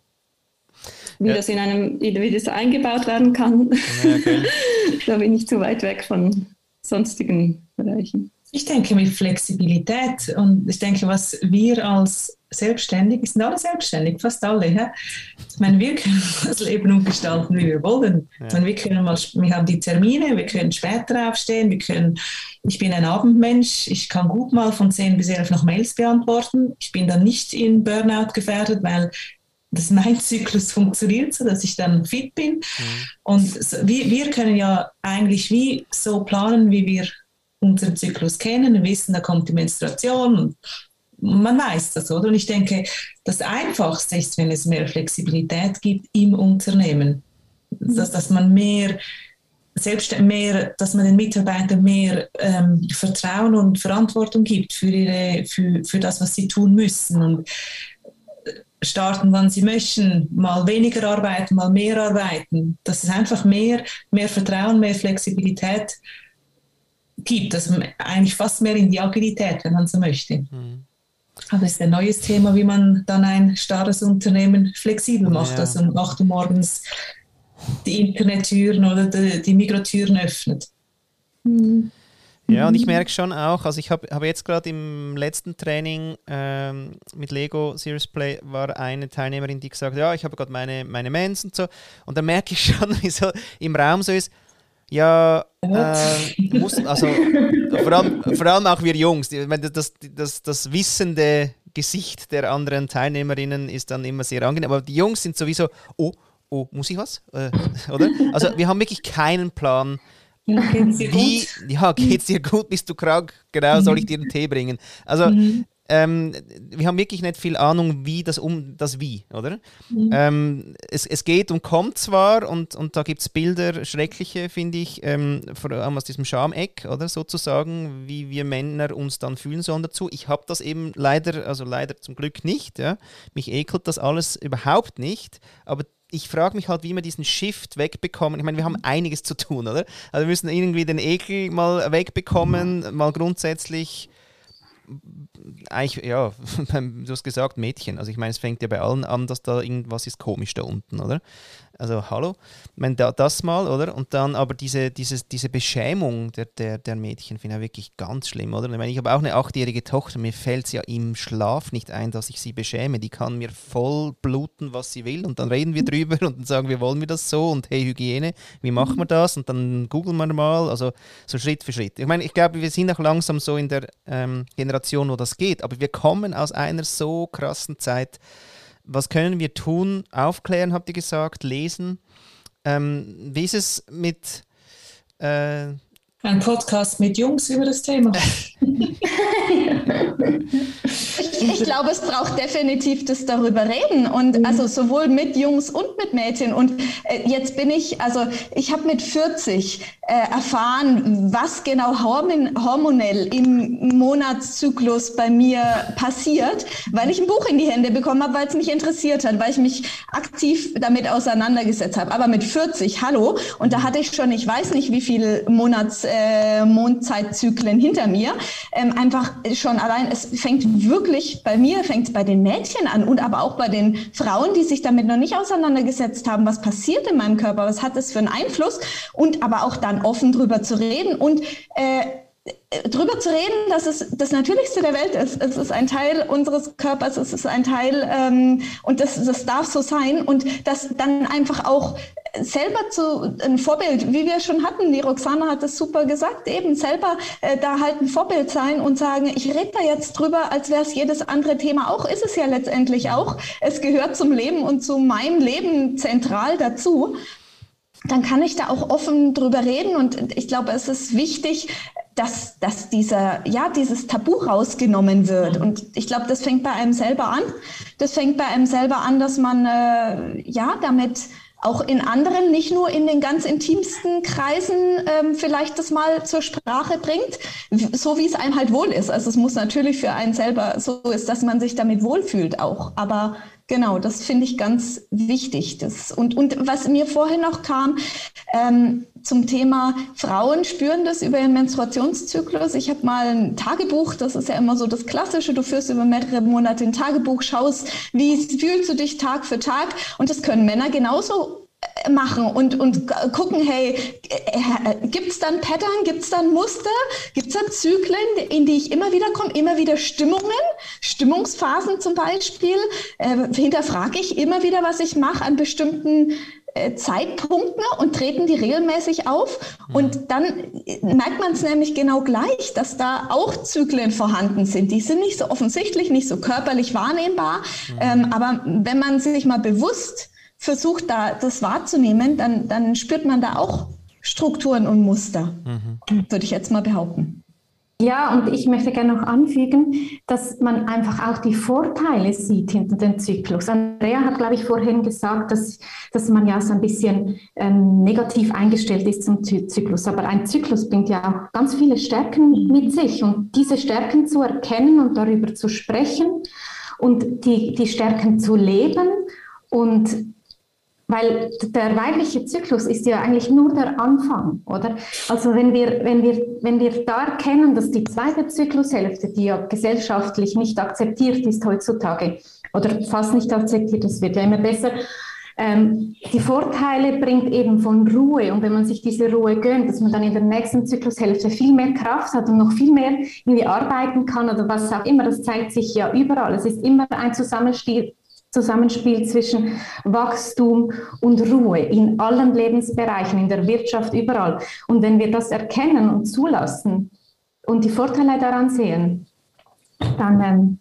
Wie ja. das in einem, wie das eingebaut werden kann, ja, okay. da bin ich zu weit weg von sonstigen Bereichen. Ich denke mit Flexibilität und ich denke, was wir als selbstständig, sind alle selbstständig, fast alle. Ja? Ich meine, wir können das Leben umgestalten, wie wir wollen. Ja. Ich meine, wir, können mal, wir haben die Termine, wir können später aufstehen, wir können, ich bin ein Abendmensch, ich kann gut mal von 10 bis 11 noch Mails beantworten. Ich bin dann nicht in Burnout gefährdet, weil das mein Zyklus funktioniert, so dass ich dann fit bin. Mhm. Und wir, wir können ja eigentlich wie so planen, wie wir unseren Zyklus kennen. Wir wissen, da kommt die Menstruation und man weiß das, oder? Und ich denke, das Einfachste ist, wenn es mehr Flexibilität gibt im Unternehmen, dass, dass man mehr selbst mehr, dass man den Mitarbeitern mehr ähm, Vertrauen und Verantwortung gibt für, ihre, für, für das, was sie tun müssen und starten, wann sie möchten, mal weniger arbeiten, mal mehr arbeiten. Dass es einfach mehr, mehr Vertrauen, mehr Flexibilität gibt, also eigentlich fast mehr in die Agilität, wenn man so möchte. Mhm. Aber es ist ein neues Thema, wie man dann ein starres Unternehmen flexibel macht, ja. also um 8 Uhr morgens die Internettüren oder die, die Migrotüren öffnet. Mhm. Ja, und ich merke schon auch, also ich habe hab jetzt gerade im letzten Training ähm, mit Lego Serious Play war eine Teilnehmerin, die gesagt hat, ja, ich habe gerade meine, meine Mens und so. Und da merke ich schon, wie so im Raum so ist, ja, äh, muss, also vor allem, vor allem auch wir Jungs, das, das, das wissende Gesicht der anderen Teilnehmerinnen ist dann immer sehr angenehm, aber die Jungs sind sowieso, oh, oh, muss ich was? Äh, oder? Also wir haben wirklich keinen Plan. Wie, ja, geht's dir gut? Bist du krank? Genau, soll ich dir einen Tee bringen? Also mhm ähm, wir haben wirklich nicht viel Ahnung, wie das um das Wie, oder? Mhm. Ähm, es, es geht und kommt zwar und, und da gibt es Bilder, schreckliche, finde ich, ähm, vor allem aus diesem Schameck, oder sozusagen, wie wir Männer uns dann fühlen sollen dazu. Ich habe das eben leider, also leider zum Glück nicht. Ja? Mich ekelt das alles überhaupt nicht, aber ich frage mich halt, wie wir diesen Shift wegbekommen. Ich meine, wir haben einiges zu tun, oder? Also wir müssen irgendwie den Ekel mal wegbekommen, mal grundsätzlich eigentlich, ja, du hast gesagt Mädchen. Also ich meine, es fängt ja bei allen an, dass da irgendwas ist komisch da unten, oder? Also hallo, meine, da, das mal, oder? Und dann aber diese, diese, diese Beschämung der, der, der Mädchen finde ich wirklich ganz schlimm, oder? Ich meine, ich habe auch eine achtjährige Tochter, mir fällt es ja im Schlaf nicht ein, dass ich sie beschäme. Die kann mir voll bluten, was sie will und dann reden wir drüber und dann sagen wir, wollen wir das so und hey, Hygiene, wie machen wir das? Und dann googeln wir mal, also so Schritt für Schritt. Ich meine, ich glaube, wir sind auch langsam so in der ähm, Generation, wo das geht, aber wir kommen aus einer so krassen Zeit, was können wir tun? Aufklären, habt ihr gesagt, lesen. Ähm, wie ist es mit, äh, Ein Podcast mit Jungs über das Thema. ich, glaube, es braucht definitiv das darüber reden und mhm. also sowohl mit Jungs und mit Mädchen. Und äh, jetzt bin ich, also ich habe mit 40 äh, erfahren, was genau hormon hormonell im Monatszyklus bei mir passiert, weil ich ein Buch in die Hände bekommen habe, weil es mich interessiert hat, weil ich mich aktiv damit auseinandergesetzt habe. Aber mit 40, hallo, und da hatte ich schon, ich weiß nicht, wie viele Monats äh, Mondzeitzyklen hinter mir. Ähm, einfach schon allein, es fängt wirklich bei mir, fängt es bei den Mädchen an und aber auch bei den Frauen, die sich damit noch nicht auseinandergesetzt haben, was passiert in meinem Körper, was hat das für einen Einfluss? Und aber auch dann offen drüber zu reden und äh, drüber zu reden, dass es das Natürlichste der Welt ist. Es ist ein Teil unseres Körpers, es ist ein Teil ähm, und das, das darf so sein und das dann einfach auch selber zu ein Vorbild, wie wir schon hatten, die Roxana hat das super gesagt, eben selber äh, da halt ein Vorbild sein und sagen, ich rede da jetzt drüber, als wäre es jedes andere Thema auch, ist es ja letztendlich auch. Es gehört zum Leben und zu meinem Leben zentral dazu dann kann ich da auch offen drüber reden und ich glaube, es ist wichtig, dass, dass dieser, ja, dieses Tabu rausgenommen wird. Und ich glaube, das fängt bei einem selber an. Das fängt bei einem selber an, dass man äh, ja damit auch in anderen, nicht nur in den ganz intimsten Kreisen ähm, vielleicht das mal zur Sprache bringt, so wie es einem halt wohl ist. Also es muss natürlich für einen selber so ist, dass man sich damit wohlfühlt auch. Aber genau, das finde ich ganz wichtig. Das, und, und was mir vorhin noch kam, ähm, zum Thema Frauen spüren das über ihren Menstruationszyklus. Ich habe mal ein Tagebuch, das ist ja immer so das Klassische. Du führst über mehrere Monate ein Tagebuch, schaust, wie fühlst du dich Tag für Tag. Und das können Männer genauso machen und, und gucken, hey, äh, gibt es dann Pattern, gibt es dann Muster, gibt es dann Zyklen, in die ich immer wieder komme, immer wieder Stimmungen, Stimmungsphasen zum Beispiel, äh, hinterfrage ich immer wieder, was ich mache an bestimmten äh, Zeitpunkten und treten die regelmäßig auf. Mhm. Und dann merkt man es nämlich genau gleich, dass da auch Zyklen vorhanden sind. Die sind nicht so offensichtlich, nicht so körperlich wahrnehmbar. Mhm. Ähm, aber wenn man sich mal bewusst versucht, da das wahrzunehmen, dann, dann spürt man da auch Strukturen und Muster, mhm. würde ich jetzt mal behaupten. Ja, und ich möchte gerne noch anfügen, dass man einfach auch die Vorteile sieht hinter dem Zyklus. Andrea hat, glaube ich, vorhin gesagt, dass, dass man ja so ein bisschen ähm, negativ eingestellt ist zum Zyklus. Aber ein Zyklus bringt ja auch ganz viele Stärken mit sich. Und diese Stärken zu erkennen und darüber zu sprechen und die, die Stärken zu leben und weil der weibliche Zyklus ist ja eigentlich nur der Anfang, oder? Also wenn wir, wenn wir, wenn wir da erkennen, dass die zweite Zyklushälfte, die ja gesellschaftlich nicht akzeptiert ist heutzutage, oder fast nicht akzeptiert, das wird ja immer besser, ähm, die Vorteile bringt eben von Ruhe und wenn man sich diese Ruhe gönnt, dass man dann in der nächsten Zyklushälfte viel mehr Kraft hat und noch viel mehr irgendwie arbeiten kann oder was auch immer, das zeigt sich ja überall. Es ist immer ein Zusammenspiel Zusammenspiel zwischen Wachstum und Ruhe in allen Lebensbereichen, in der Wirtschaft, überall. Und wenn wir das erkennen und zulassen und die Vorteile daran sehen, dann, ähm,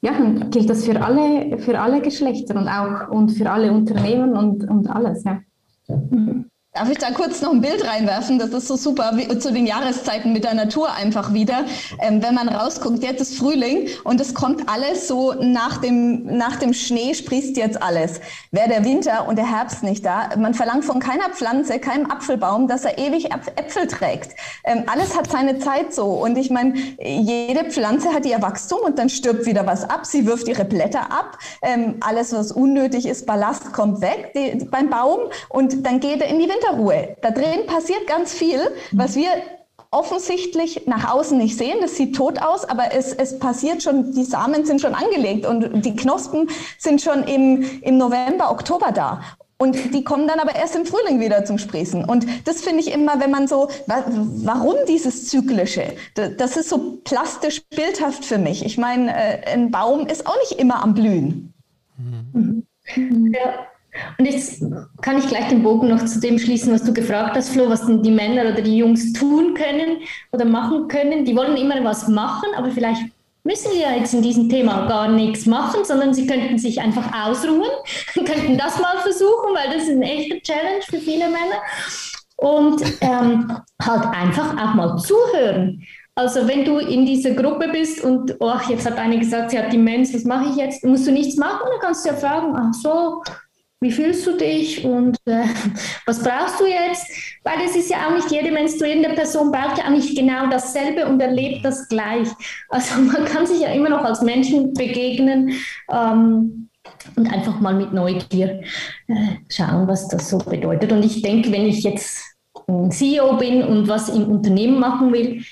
ja, dann gilt das für alle, für alle Geschlechter und auch und für alle Unternehmen und, und alles. Ja. Mhm. Darf ich da kurz noch ein Bild reinwerfen? Das ist so super wie, zu den Jahreszeiten mit der Natur einfach wieder. Ähm, wenn man rausguckt, jetzt ist Frühling und es kommt alles so nach dem, nach dem Schnee sprießt jetzt alles. Wäre der Winter und der Herbst nicht da, man verlangt von keiner Pflanze, keinem Apfelbaum, dass er ewig Äpfel trägt. Ähm, alles hat seine Zeit so. Und ich meine, jede Pflanze hat ihr Wachstum und dann stirbt wieder was ab. Sie wirft ihre Blätter ab. Ähm, alles, was unnötig ist, Ballast kommt weg die, beim Baum und dann geht er in die Winter Winterruhe. Da drin passiert ganz viel, was wir offensichtlich nach außen nicht sehen. Das sieht tot aus, aber es, es passiert schon, die Samen sind schon angelegt und die Knospen sind schon im, im November, Oktober da. Und die kommen dann aber erst im Frühling wieder zum Sprießen. Und das finde ich immer, wenn man so, warum dieses Zyklische? Das ist so plastisch bildhaft für mich. Ich meine, äh, ein Baum ist auch nicht immer am Blühen. Mhm. Ja. Und jetzt kann ich gleich den Bogen noch zu dem schließen, was du gefragt hast, Flo, was denn die Männer oder die Jungs tun können oder machen können. Die wollen immer was machen, aber vielleicht müssen sie ja jetzt in diesem Thema gar nichts machen, sondern sie könnten sich einfach ausruhen, könnten das mal versuchen, weil das ist eine echte Challenge für viele Männer. und ähm, halt einfach auch mal zuhören. Also wenn du in dieser Gruppe bist und oh, jetzt hat eine gesagt, sie hat Demenz, was mache ich jetzt? Musst du nichts machen, dann kannst du ja fragen, ach so, wie fühlst du dich und äh, was brauchst du jetzt? Weil es ist ja auch nicht jede menstruierende Person braucht ja auch nicht genau dasselbe und erlebt das gleich. Also man kann sich ja immer noch als Menschen begegnen ähm, und einfach mal mit Neugier äh, schauen, was das so bedeutet. Und ich denke, wenn ich jetzt ein CEO bin und was im Unternehmen machen will,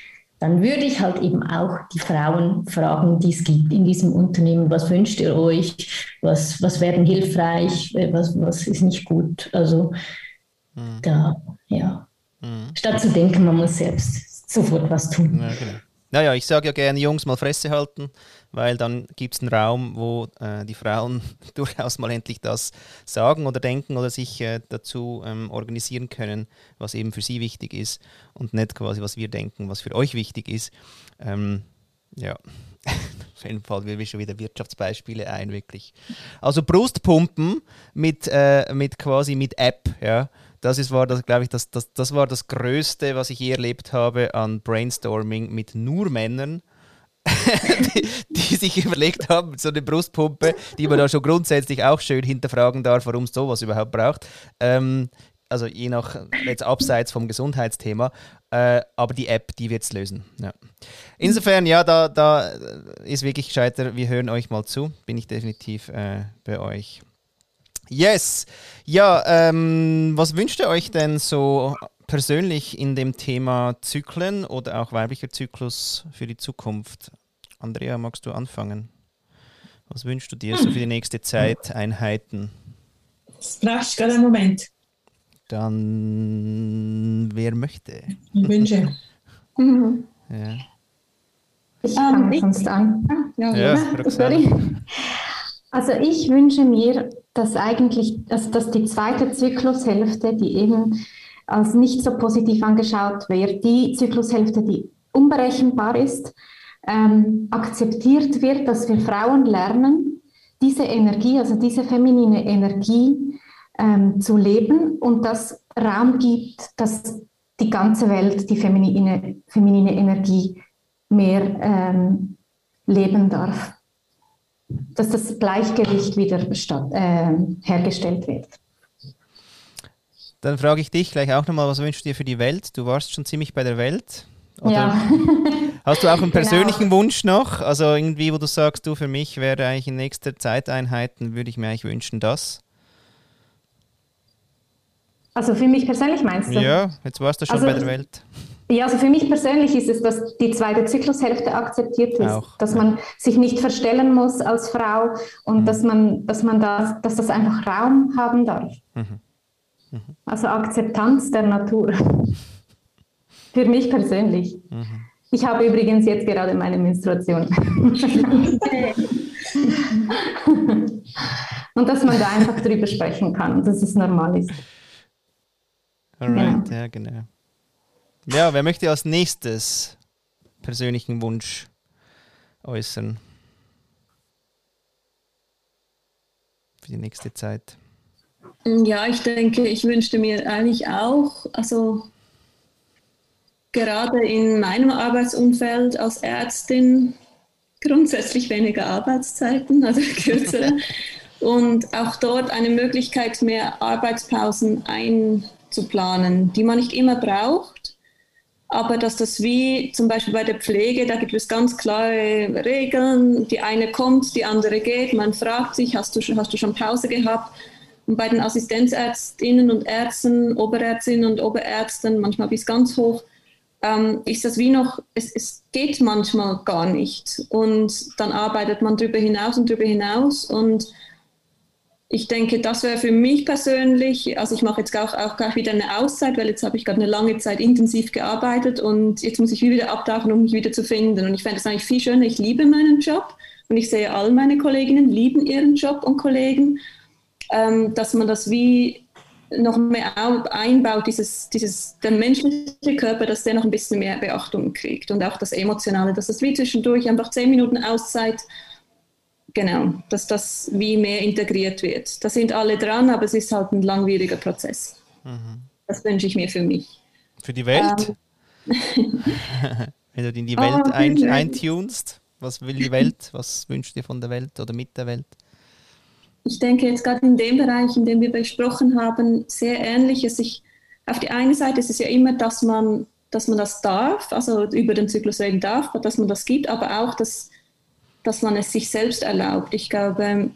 dann würde ich halt eben auch die Frauen fragen, die es gibt in diesem Unternehmen, was wünscht ihr euch, was, was wäre hilfreich, was, was ist nicht gut. Also mhm. da, ja. Mhm. Statt zu denken, man muss selbst sofort was tun. Ja, genau. Naja, ich sage ja gerne, Jungs, mal Fresse halten, weil dann gibt es einen Raum, wo äh, die Frauen durchaus mal endlich das sagen oder denken oder sich äh, dazu ähm, organisieren können, was eben für sie wichtig ist und nicht quasi, was wir denken, was für euch wichtig ist. Ähm, ja, auf jeden Fall will wir schon wieder Wirtschaftsbeispiele ein, wirklich. Also Brustpumpen mit, äh, mit quasi mit App, ja das ist, war das, glaube ich, das, das, das war das Größte, was ich je erlebt habe an Brainstorming mit nur Männern. die, die, sich überlegt haben, so eine Brustpumpe, die man da schon grundsätzlich auch schön hinterfragen darf, warum es sowas überhaupt braucht. Ähm, also je nach, jetzt abseits vom Gesundheitsthema, äh, aber die App, die wird es lösen. Ja. Insofern, ja, da, da ist wirklich gescheiter, wir hören euch mal zu, bin ich definitiv äh, bei euch. Yes. Ja, ähm, was wünscht ihr euch denn so persönlich in dem Thema Zyklen oder auch weiblicher Zyklus für die Zukunft? Andrea, magst du anfangen? Was wünschst du dir so für die nächste Zeit, Einheiten? Das brauchst du gerade einen Moment. Dann, wer möchte? Wünsche. Mhm. Ja. Ich fange um, sonst an. Ja, ja, sorry. Also ich wünsche mir, dass eigentlich, also dass die zweite Zyklushälfte, die eben als nicht so positiv angeschaut wird, die Zyklushälfte, die unberechenbar ist, ähm, akzeptiert wird, dass wir Frauen lernen, diese Energie, also diese feminine Energie ähm, zu leben und das Raum gibt, dass die ganze Welt die feminine, feminine Energie mehr ähm, leben darf dass das Gleichgewicht wieder statt, äh, hergestellt wird. Dann frage ich dich gleich auch nochmal, was wünschst du dir für die Welt? Du warst schon ziemlich bei der Welt. Oder ja. hast du auch einen persönlichen genau. Wunsch noch? Also irgendwie, wo du sagst, du für mich wäre eigentlich in nächster Zeiteinheiten, würde ich mir eigentlich wünschen, das? Also für mich persönlich meinst du? Ja, jetzt warst du schon also, bei der Welt. Ja, also für mich persönlich ist es, dass die zweite Zyklushälfte akzeptiert ist, Auch, dass ja. man sich nicht verstellen muss als Frau und mhm. dass man, dass man da, dass das einfach Raum haben darf. Mhm. Mhm. Also Akzeptanz der Natur. für mich persönlich. Mhm. Ich habe übrigens jetzt gerade meine Menstruation. und dass man da einfach drüber sprechen kann und dass es normal ist. Alright, genau. ja, genau. Ja, wer möchte als nächstes persönlichen Wunsch äußern? Für die nächste Zeit. Ja, ich denke, ich wünschte mir eigentlich auch, also gerade in meinem Arbeitsumfeld als Ärztin grundsätzlich weniger Arbeitszeiten, also kürzere. und auch dort eine Möglichkeit, mehr Arbeitspausen einzuplanen, die man nicht immer braucht, aber dass das wie zum Beispiel bei der Pflege, da gibt es ganz klare Regeln. Die eine kommt, die andere geht. Man fragt sich, hast du, hast du schon Pause gehabt? Und bei den Assistenzärztinnen und Ärzten, Oberärztinnen und Oberärzten, manchmal bis ganz hoch, ähm, ist das wie noch, es, es geht manchmal gar nicht. Und dann arbeitet man darüber hinaus und darüber hinaus. Und ich denke, das wäre für mich persönlich, also ich mache jetzt auch, auch gleich wieder eine Auszeit, weil jetzt habe ich gerade eine lange Zeit intensiv gearbeitet und jetzt muss ich wieder abtauchen, um mich wieder zu finden. Und ich fände es eigentlich viel schöner, ich liebe meinen Job und ich sehe, all meine Kolleginnen lieben ihren Job und Kollegen, ähm, dass man das wie noch mehr einbaut, dieses, dieses, der menschliche Körper, dass der noch ein bisschen mehr Beachtung kriegt und auch das Emotionale, dass das wie zwischendurch einfach zehn Minuten Auszeit Genau, dass das wie mehr integriert wird. Da sind alle dran, aber es ist halt ein langwieriger Prozess. Mhm. Das wünsche ich mir für mich. Für die Welt? Ähm. Wenn du in die Welt oh, ein, eintunst, was will die Welt? Was wünschst du dir von der Welt oder mit der Welt? Ich denke jetzt gerade in dem Bereich, in dem wir besprochen haben, sehr ähnliches. Ich, auf die eine Seite ist es ja immer, dass man, dass man das darf, also über den Zyklus reden darf, dass man das gibt, aber auch, dass, dass man es sich selbst erlaubt. Ich glaube,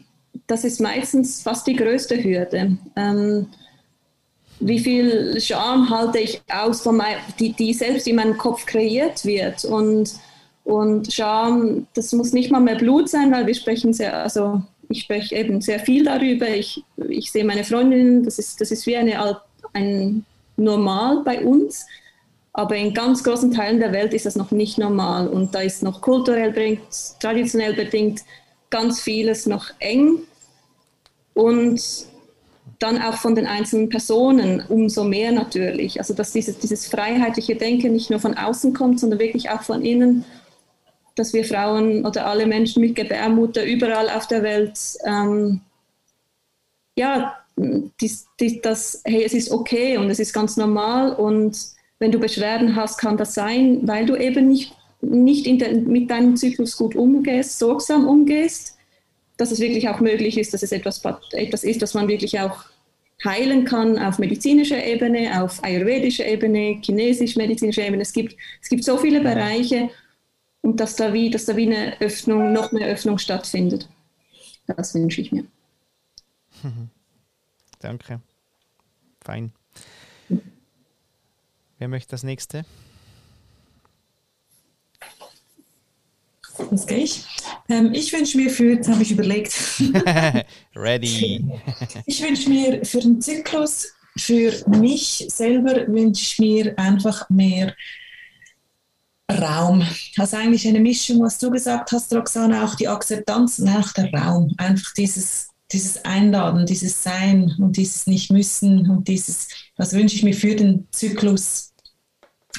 das ist meistens fast die größte Hürde. Ähm, wie viel Scham halte ich aus, von mein, die, die selbst in meinem Kopf kreiert wird. Und, und Scham, das muss nicht mal mehr Blut sein, weil wir sprechen sehr, also ich spreche eben sehr viel darüber. Ich, ich sehe meine Freundinnen, das ist, das ist wie eine, ein Normal bei uns. Aber in ganz großen Teilen der Welt ist das noch nicht normal. Und da ist noch kulturell bedingt, traditionell bedingt ganz vieles noch eng. Und dann auch von den einzelnen Personen umso mehr natürlich. Also dass dieses, dieses freiheitliche Denken nicht nur von außen kommt, sondern wirklich auch von innen, dass wir Frauen oder alle Menschen mit Gebärmutter überall auf der Welt, ähm, ja, dies, dies, das, hey, es ist okay und es ist ganz normal und wenn du Beschwerden hast, kann das sein, weil du eben nicht, nicht der, mit deinem Zyklus gut umgehst, sorgsam umgehst dass es wirklich auch möglich ist, dass es etwas, etwas ist, das man wirklich auch heilen kann auf medizinischer Ebene, auf ayurvedischer Ebene, chinesisch-medizinischer Ebene. Es gibt, es gibt so viele Bereiche und dass da, wie, dass da wie eine Öffnung, noch mehr Öffnung stattfindet. Das wünsche ich mir. Danke. Fein. Wer möchte das nächste? Das gehe ich. Ähm, ich wünsche mir für, jetzt habe ich überlegt. Ready. ich wünsche mir für den Zyklus, für mich selber wünsche ich mir einfach mehr Raum. Also eigentlich eine Mischung, was du gesagt hast, Roxana, auch die Akzeptanz und auch der Raum. Einfach dieses, dieses Einladen, dieses Sein und dieses Nicht-Müssen und dieses, was wünsche ich mir für den Zyklus.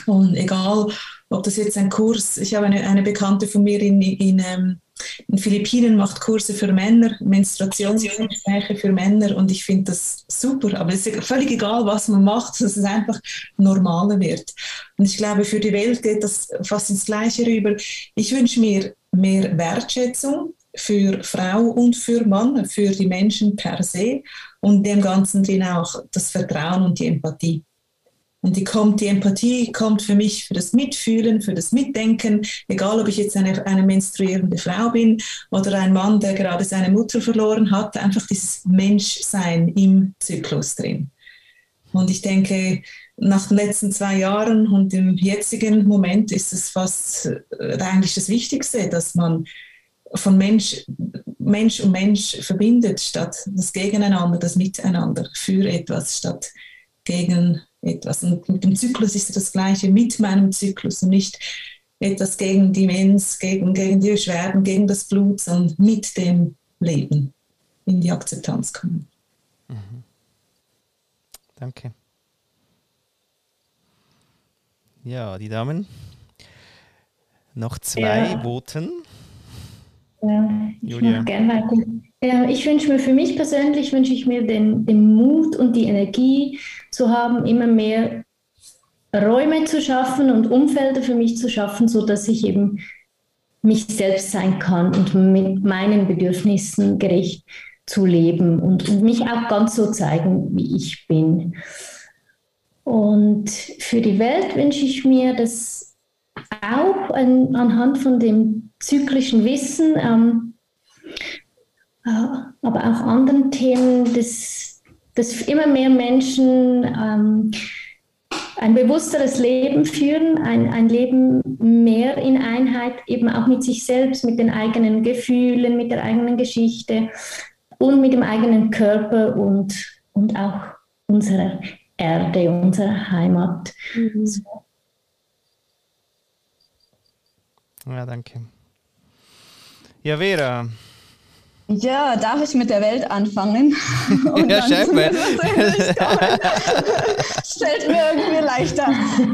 Und egal, ob das jetzt ein Kurs, ich habe eine, eine Bekannte von mir in, in, ähm, in Philippinen macht Kurse für Männer, Menstruationsgespräche für Männer und ich finde das super, aber es ist völlig egal, was man macht, dass es einfach normaler wird. Und ich glaube, für die Welt geht das fast ins Gleiche rüber. Ich wünsche mir mehr Wertschätzung für Frau und für Mann, für die Menschen per se und dem Ganzen drin auch das Vertrauen und die Empathie. Und die kommt, die Empathie kommt für mich für das Mitfühlen, für das Mitdenken, egal ob ich jetzt eine, eine menstruierende Frau bin oder ein Mann, der gerade seine Mutter verloren hat, einfach dieses Menschsein im Zyklus drin. Und ich denke, nach den letzten zwei Jahren und im jetzigen Moment ist es fast äh, eigentlich das Wichtigste, dass man von Mensch, Mensch und Mensch verbindet, statt das Gegeneinander, das Miteinander für etwas, statt gegen etwas. Und mit dem Zyklus ist das Gleiche, mit meinem Zyklus und nicht etwas gegen die Mens, gegen, gegen die Beschwerden, gegen das Blut, sondern mit dem Leben in die Akzeptanz kommen. Mhm. Danke. Ja, die Damen. Noch zwei ja. Voten. Ja, ich Julia. gerne weiter. Ja, ich wünsche mir für mich persönlich, wünsche ich mir den, den Mut und die Energie zu haben, immer mehr Räume zu schaffen und Umfelder für mich zu schaffen, sodass ich eben mich selbst sein kann und mit meinen Bedürfnissen gerecht zu leben und, und mich auch ganz so zeigen, wie ich bin. Und für die Welt wünsche ich mir, dass auch an, anhand von dem zyklischen Wissen ähm, aber auch anderen Themen, dass, dass immer mehr Menschen ähm, ein bewussteres Leben führen, ein, ein Leben mehr in Einheit, eben auch mit sich selbst, mit den eigenen Gefühlen, mit der eigenen Geschichte und mit dem eigenen Körper und, und auch unserer Erde, unserer Heimat. Mhm. So. Ja, danke. Ja, Vera, Ja, darf ich mit der Welt anfangen? Und ja, scheinbar. Stellt mir irgendwie leichter.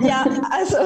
Ja, also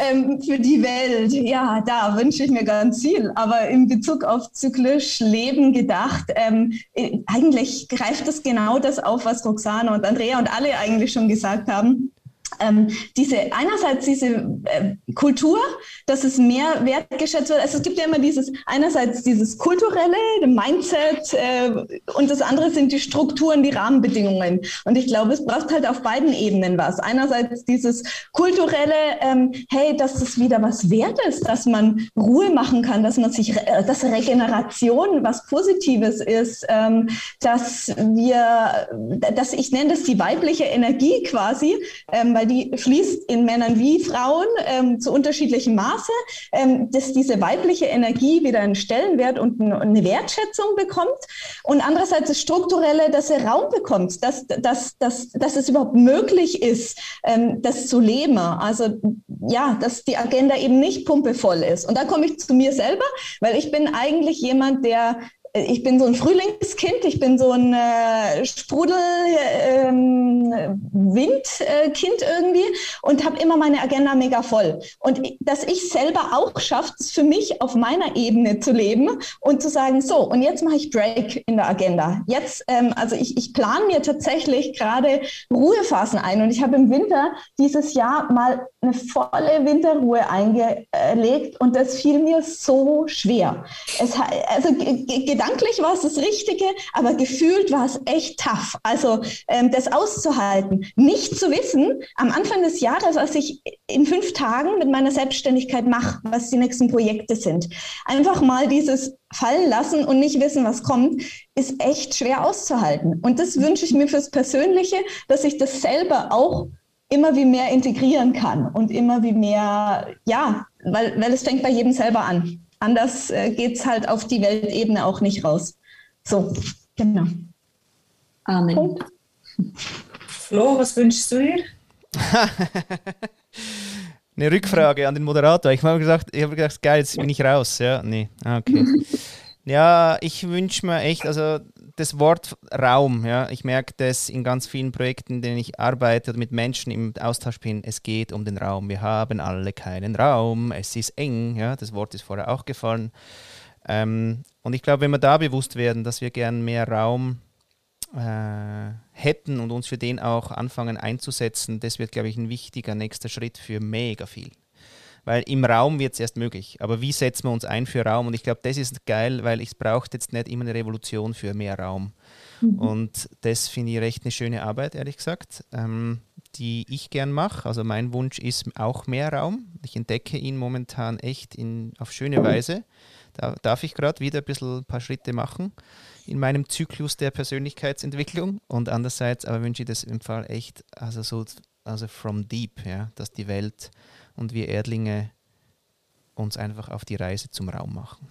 ähm, für die Welt, ja, da wünsche ich mir ganz viel. Aber in Bezug auf zyklisch Leben gedacht, ähm, äh, eigentlich greift das genau das auf, was Roxana und Andrea und alle eigentlich schon gesagt haben ähm, diese einerseits diese äh, Kultur, dass es mehr wertgeschätzt wird. Also es gibt ja immer dieses einerseits dieses kulturelle Mindset äh, und das andere sind die Strukturen, die Rahmenbedingungen. Und ich glaube, es braucht halt auf beiden Ebenen was. Einerseits dieses kulturelle, ähm, hey, dass es wieder was wert ist, dass man Ruhe machen kann, dass man sich, äh, dass Regeneration was Positives ist, ähm, dass wir, dass ich nenne das die weibliche Energie quasi, ähm, weil die fließt in Männern wie Frauen ähm, zu unterschiedlichem Maße, ähm, dass diese weibliche Energie wieder einen Stellenwert und eine Wertschätzung bekommt und andererseits das Strukturelle, dass er Raum bekommt, dass, dass, dass, dass es überhaupt möglich ist, ähm, das zu leben. Also ja, dass die Agenda eben nicht pumpevoll ist. Und da komme ich zu mir selber, weil ich bin eigentlich jemand, der ich bin so ein Frühlingskind, ich bin so ein äh, Sprudel-Windkind ähm, irgendwie und habe immer meine Agenda mega voll. Und dass ich selber auch schaffe, es für mich auf meiner Ebene zu leben und zu sagen, so, und jetzt mache ich Break in der Agenda. Jetzt, ähm, also ich, ich plane mir tatsächlich gerade Ruhephasen ein und ich habe im Winter dieses Jahr mal eine volle Winterruhe eingelegt und das fiel mir so schwer. Es, also gedanklich war es das Richtige, aber gefühlt war es echt tough. Also ähm, das auszuhalten, nicht zu wissen, am Anfang des Jahres, was ich in fünf Tagen mit meiner Selbstständigkeit mache, was die nächsten Projekte sind. Einfach mal dieses fallen lassen und nicht wissen, was kommt, ist echt schwer auszuhalten. Und das wünsche ich mir fürs Persönliche, dass ich das selber auch immer wie mehr integrieren kann und immer wie mehr, ja, weil, weil es fängt bei jedem selber an. Anders äh, geht es halt auf die Weltebene auch nicht raus. So, genau. Amen. Punkt. Flo, was wünschst du dir? Eine Rückfrage an den Moderator. Ich habe gesagt, ich habe gedacht, geil, jetzt bin ich raus. Ja, nee, ah, okay. ja, ich wünsche mir echt, also das Wort Raum, ja, ich merke das in ganz vielen Projekten, in denen ich arbeite oder mit Menschen im Austausch bin. Es geht um den Raum. Wir haben alle keinen Raum. Es ist eng. Ja, das Wort ist vorher auch gefallen. Ähm, und ich glaube, wenn wir da bewusst werden, dass wir gern mehr Raum äh, hätten und uns für den auch anfangen einzusetzen, das wird, glaube ich, ein wichtiger nächster Schritt für mega viel weil im Raum wird es erst möglich. Aber wie setzen wir uns ein für Raum? Und ich glaube, das ist geil, weil es braucht jetzt nicht immer eine Revolution für mehr Raum. Mhm. Und das finde ich recht eine schöne Arbeit, ehrlich gesagt, ähm, die ich gern mache. Also mein Wunsch ist auch mehr Raum. Ich entdecke ihn momentan echt in, auf schöne Weise. Da darf ich gerade wieder ein bisschen ein paar Schritte machen in meinem Zyklus der Persönlichkeitsentwicklung. Und andererseits aber wünsche ich das im Fall echt, also so, also from deep, ja, dass die Welt und wir Erdlinge uns einfach auf die Reise zum Raum machen.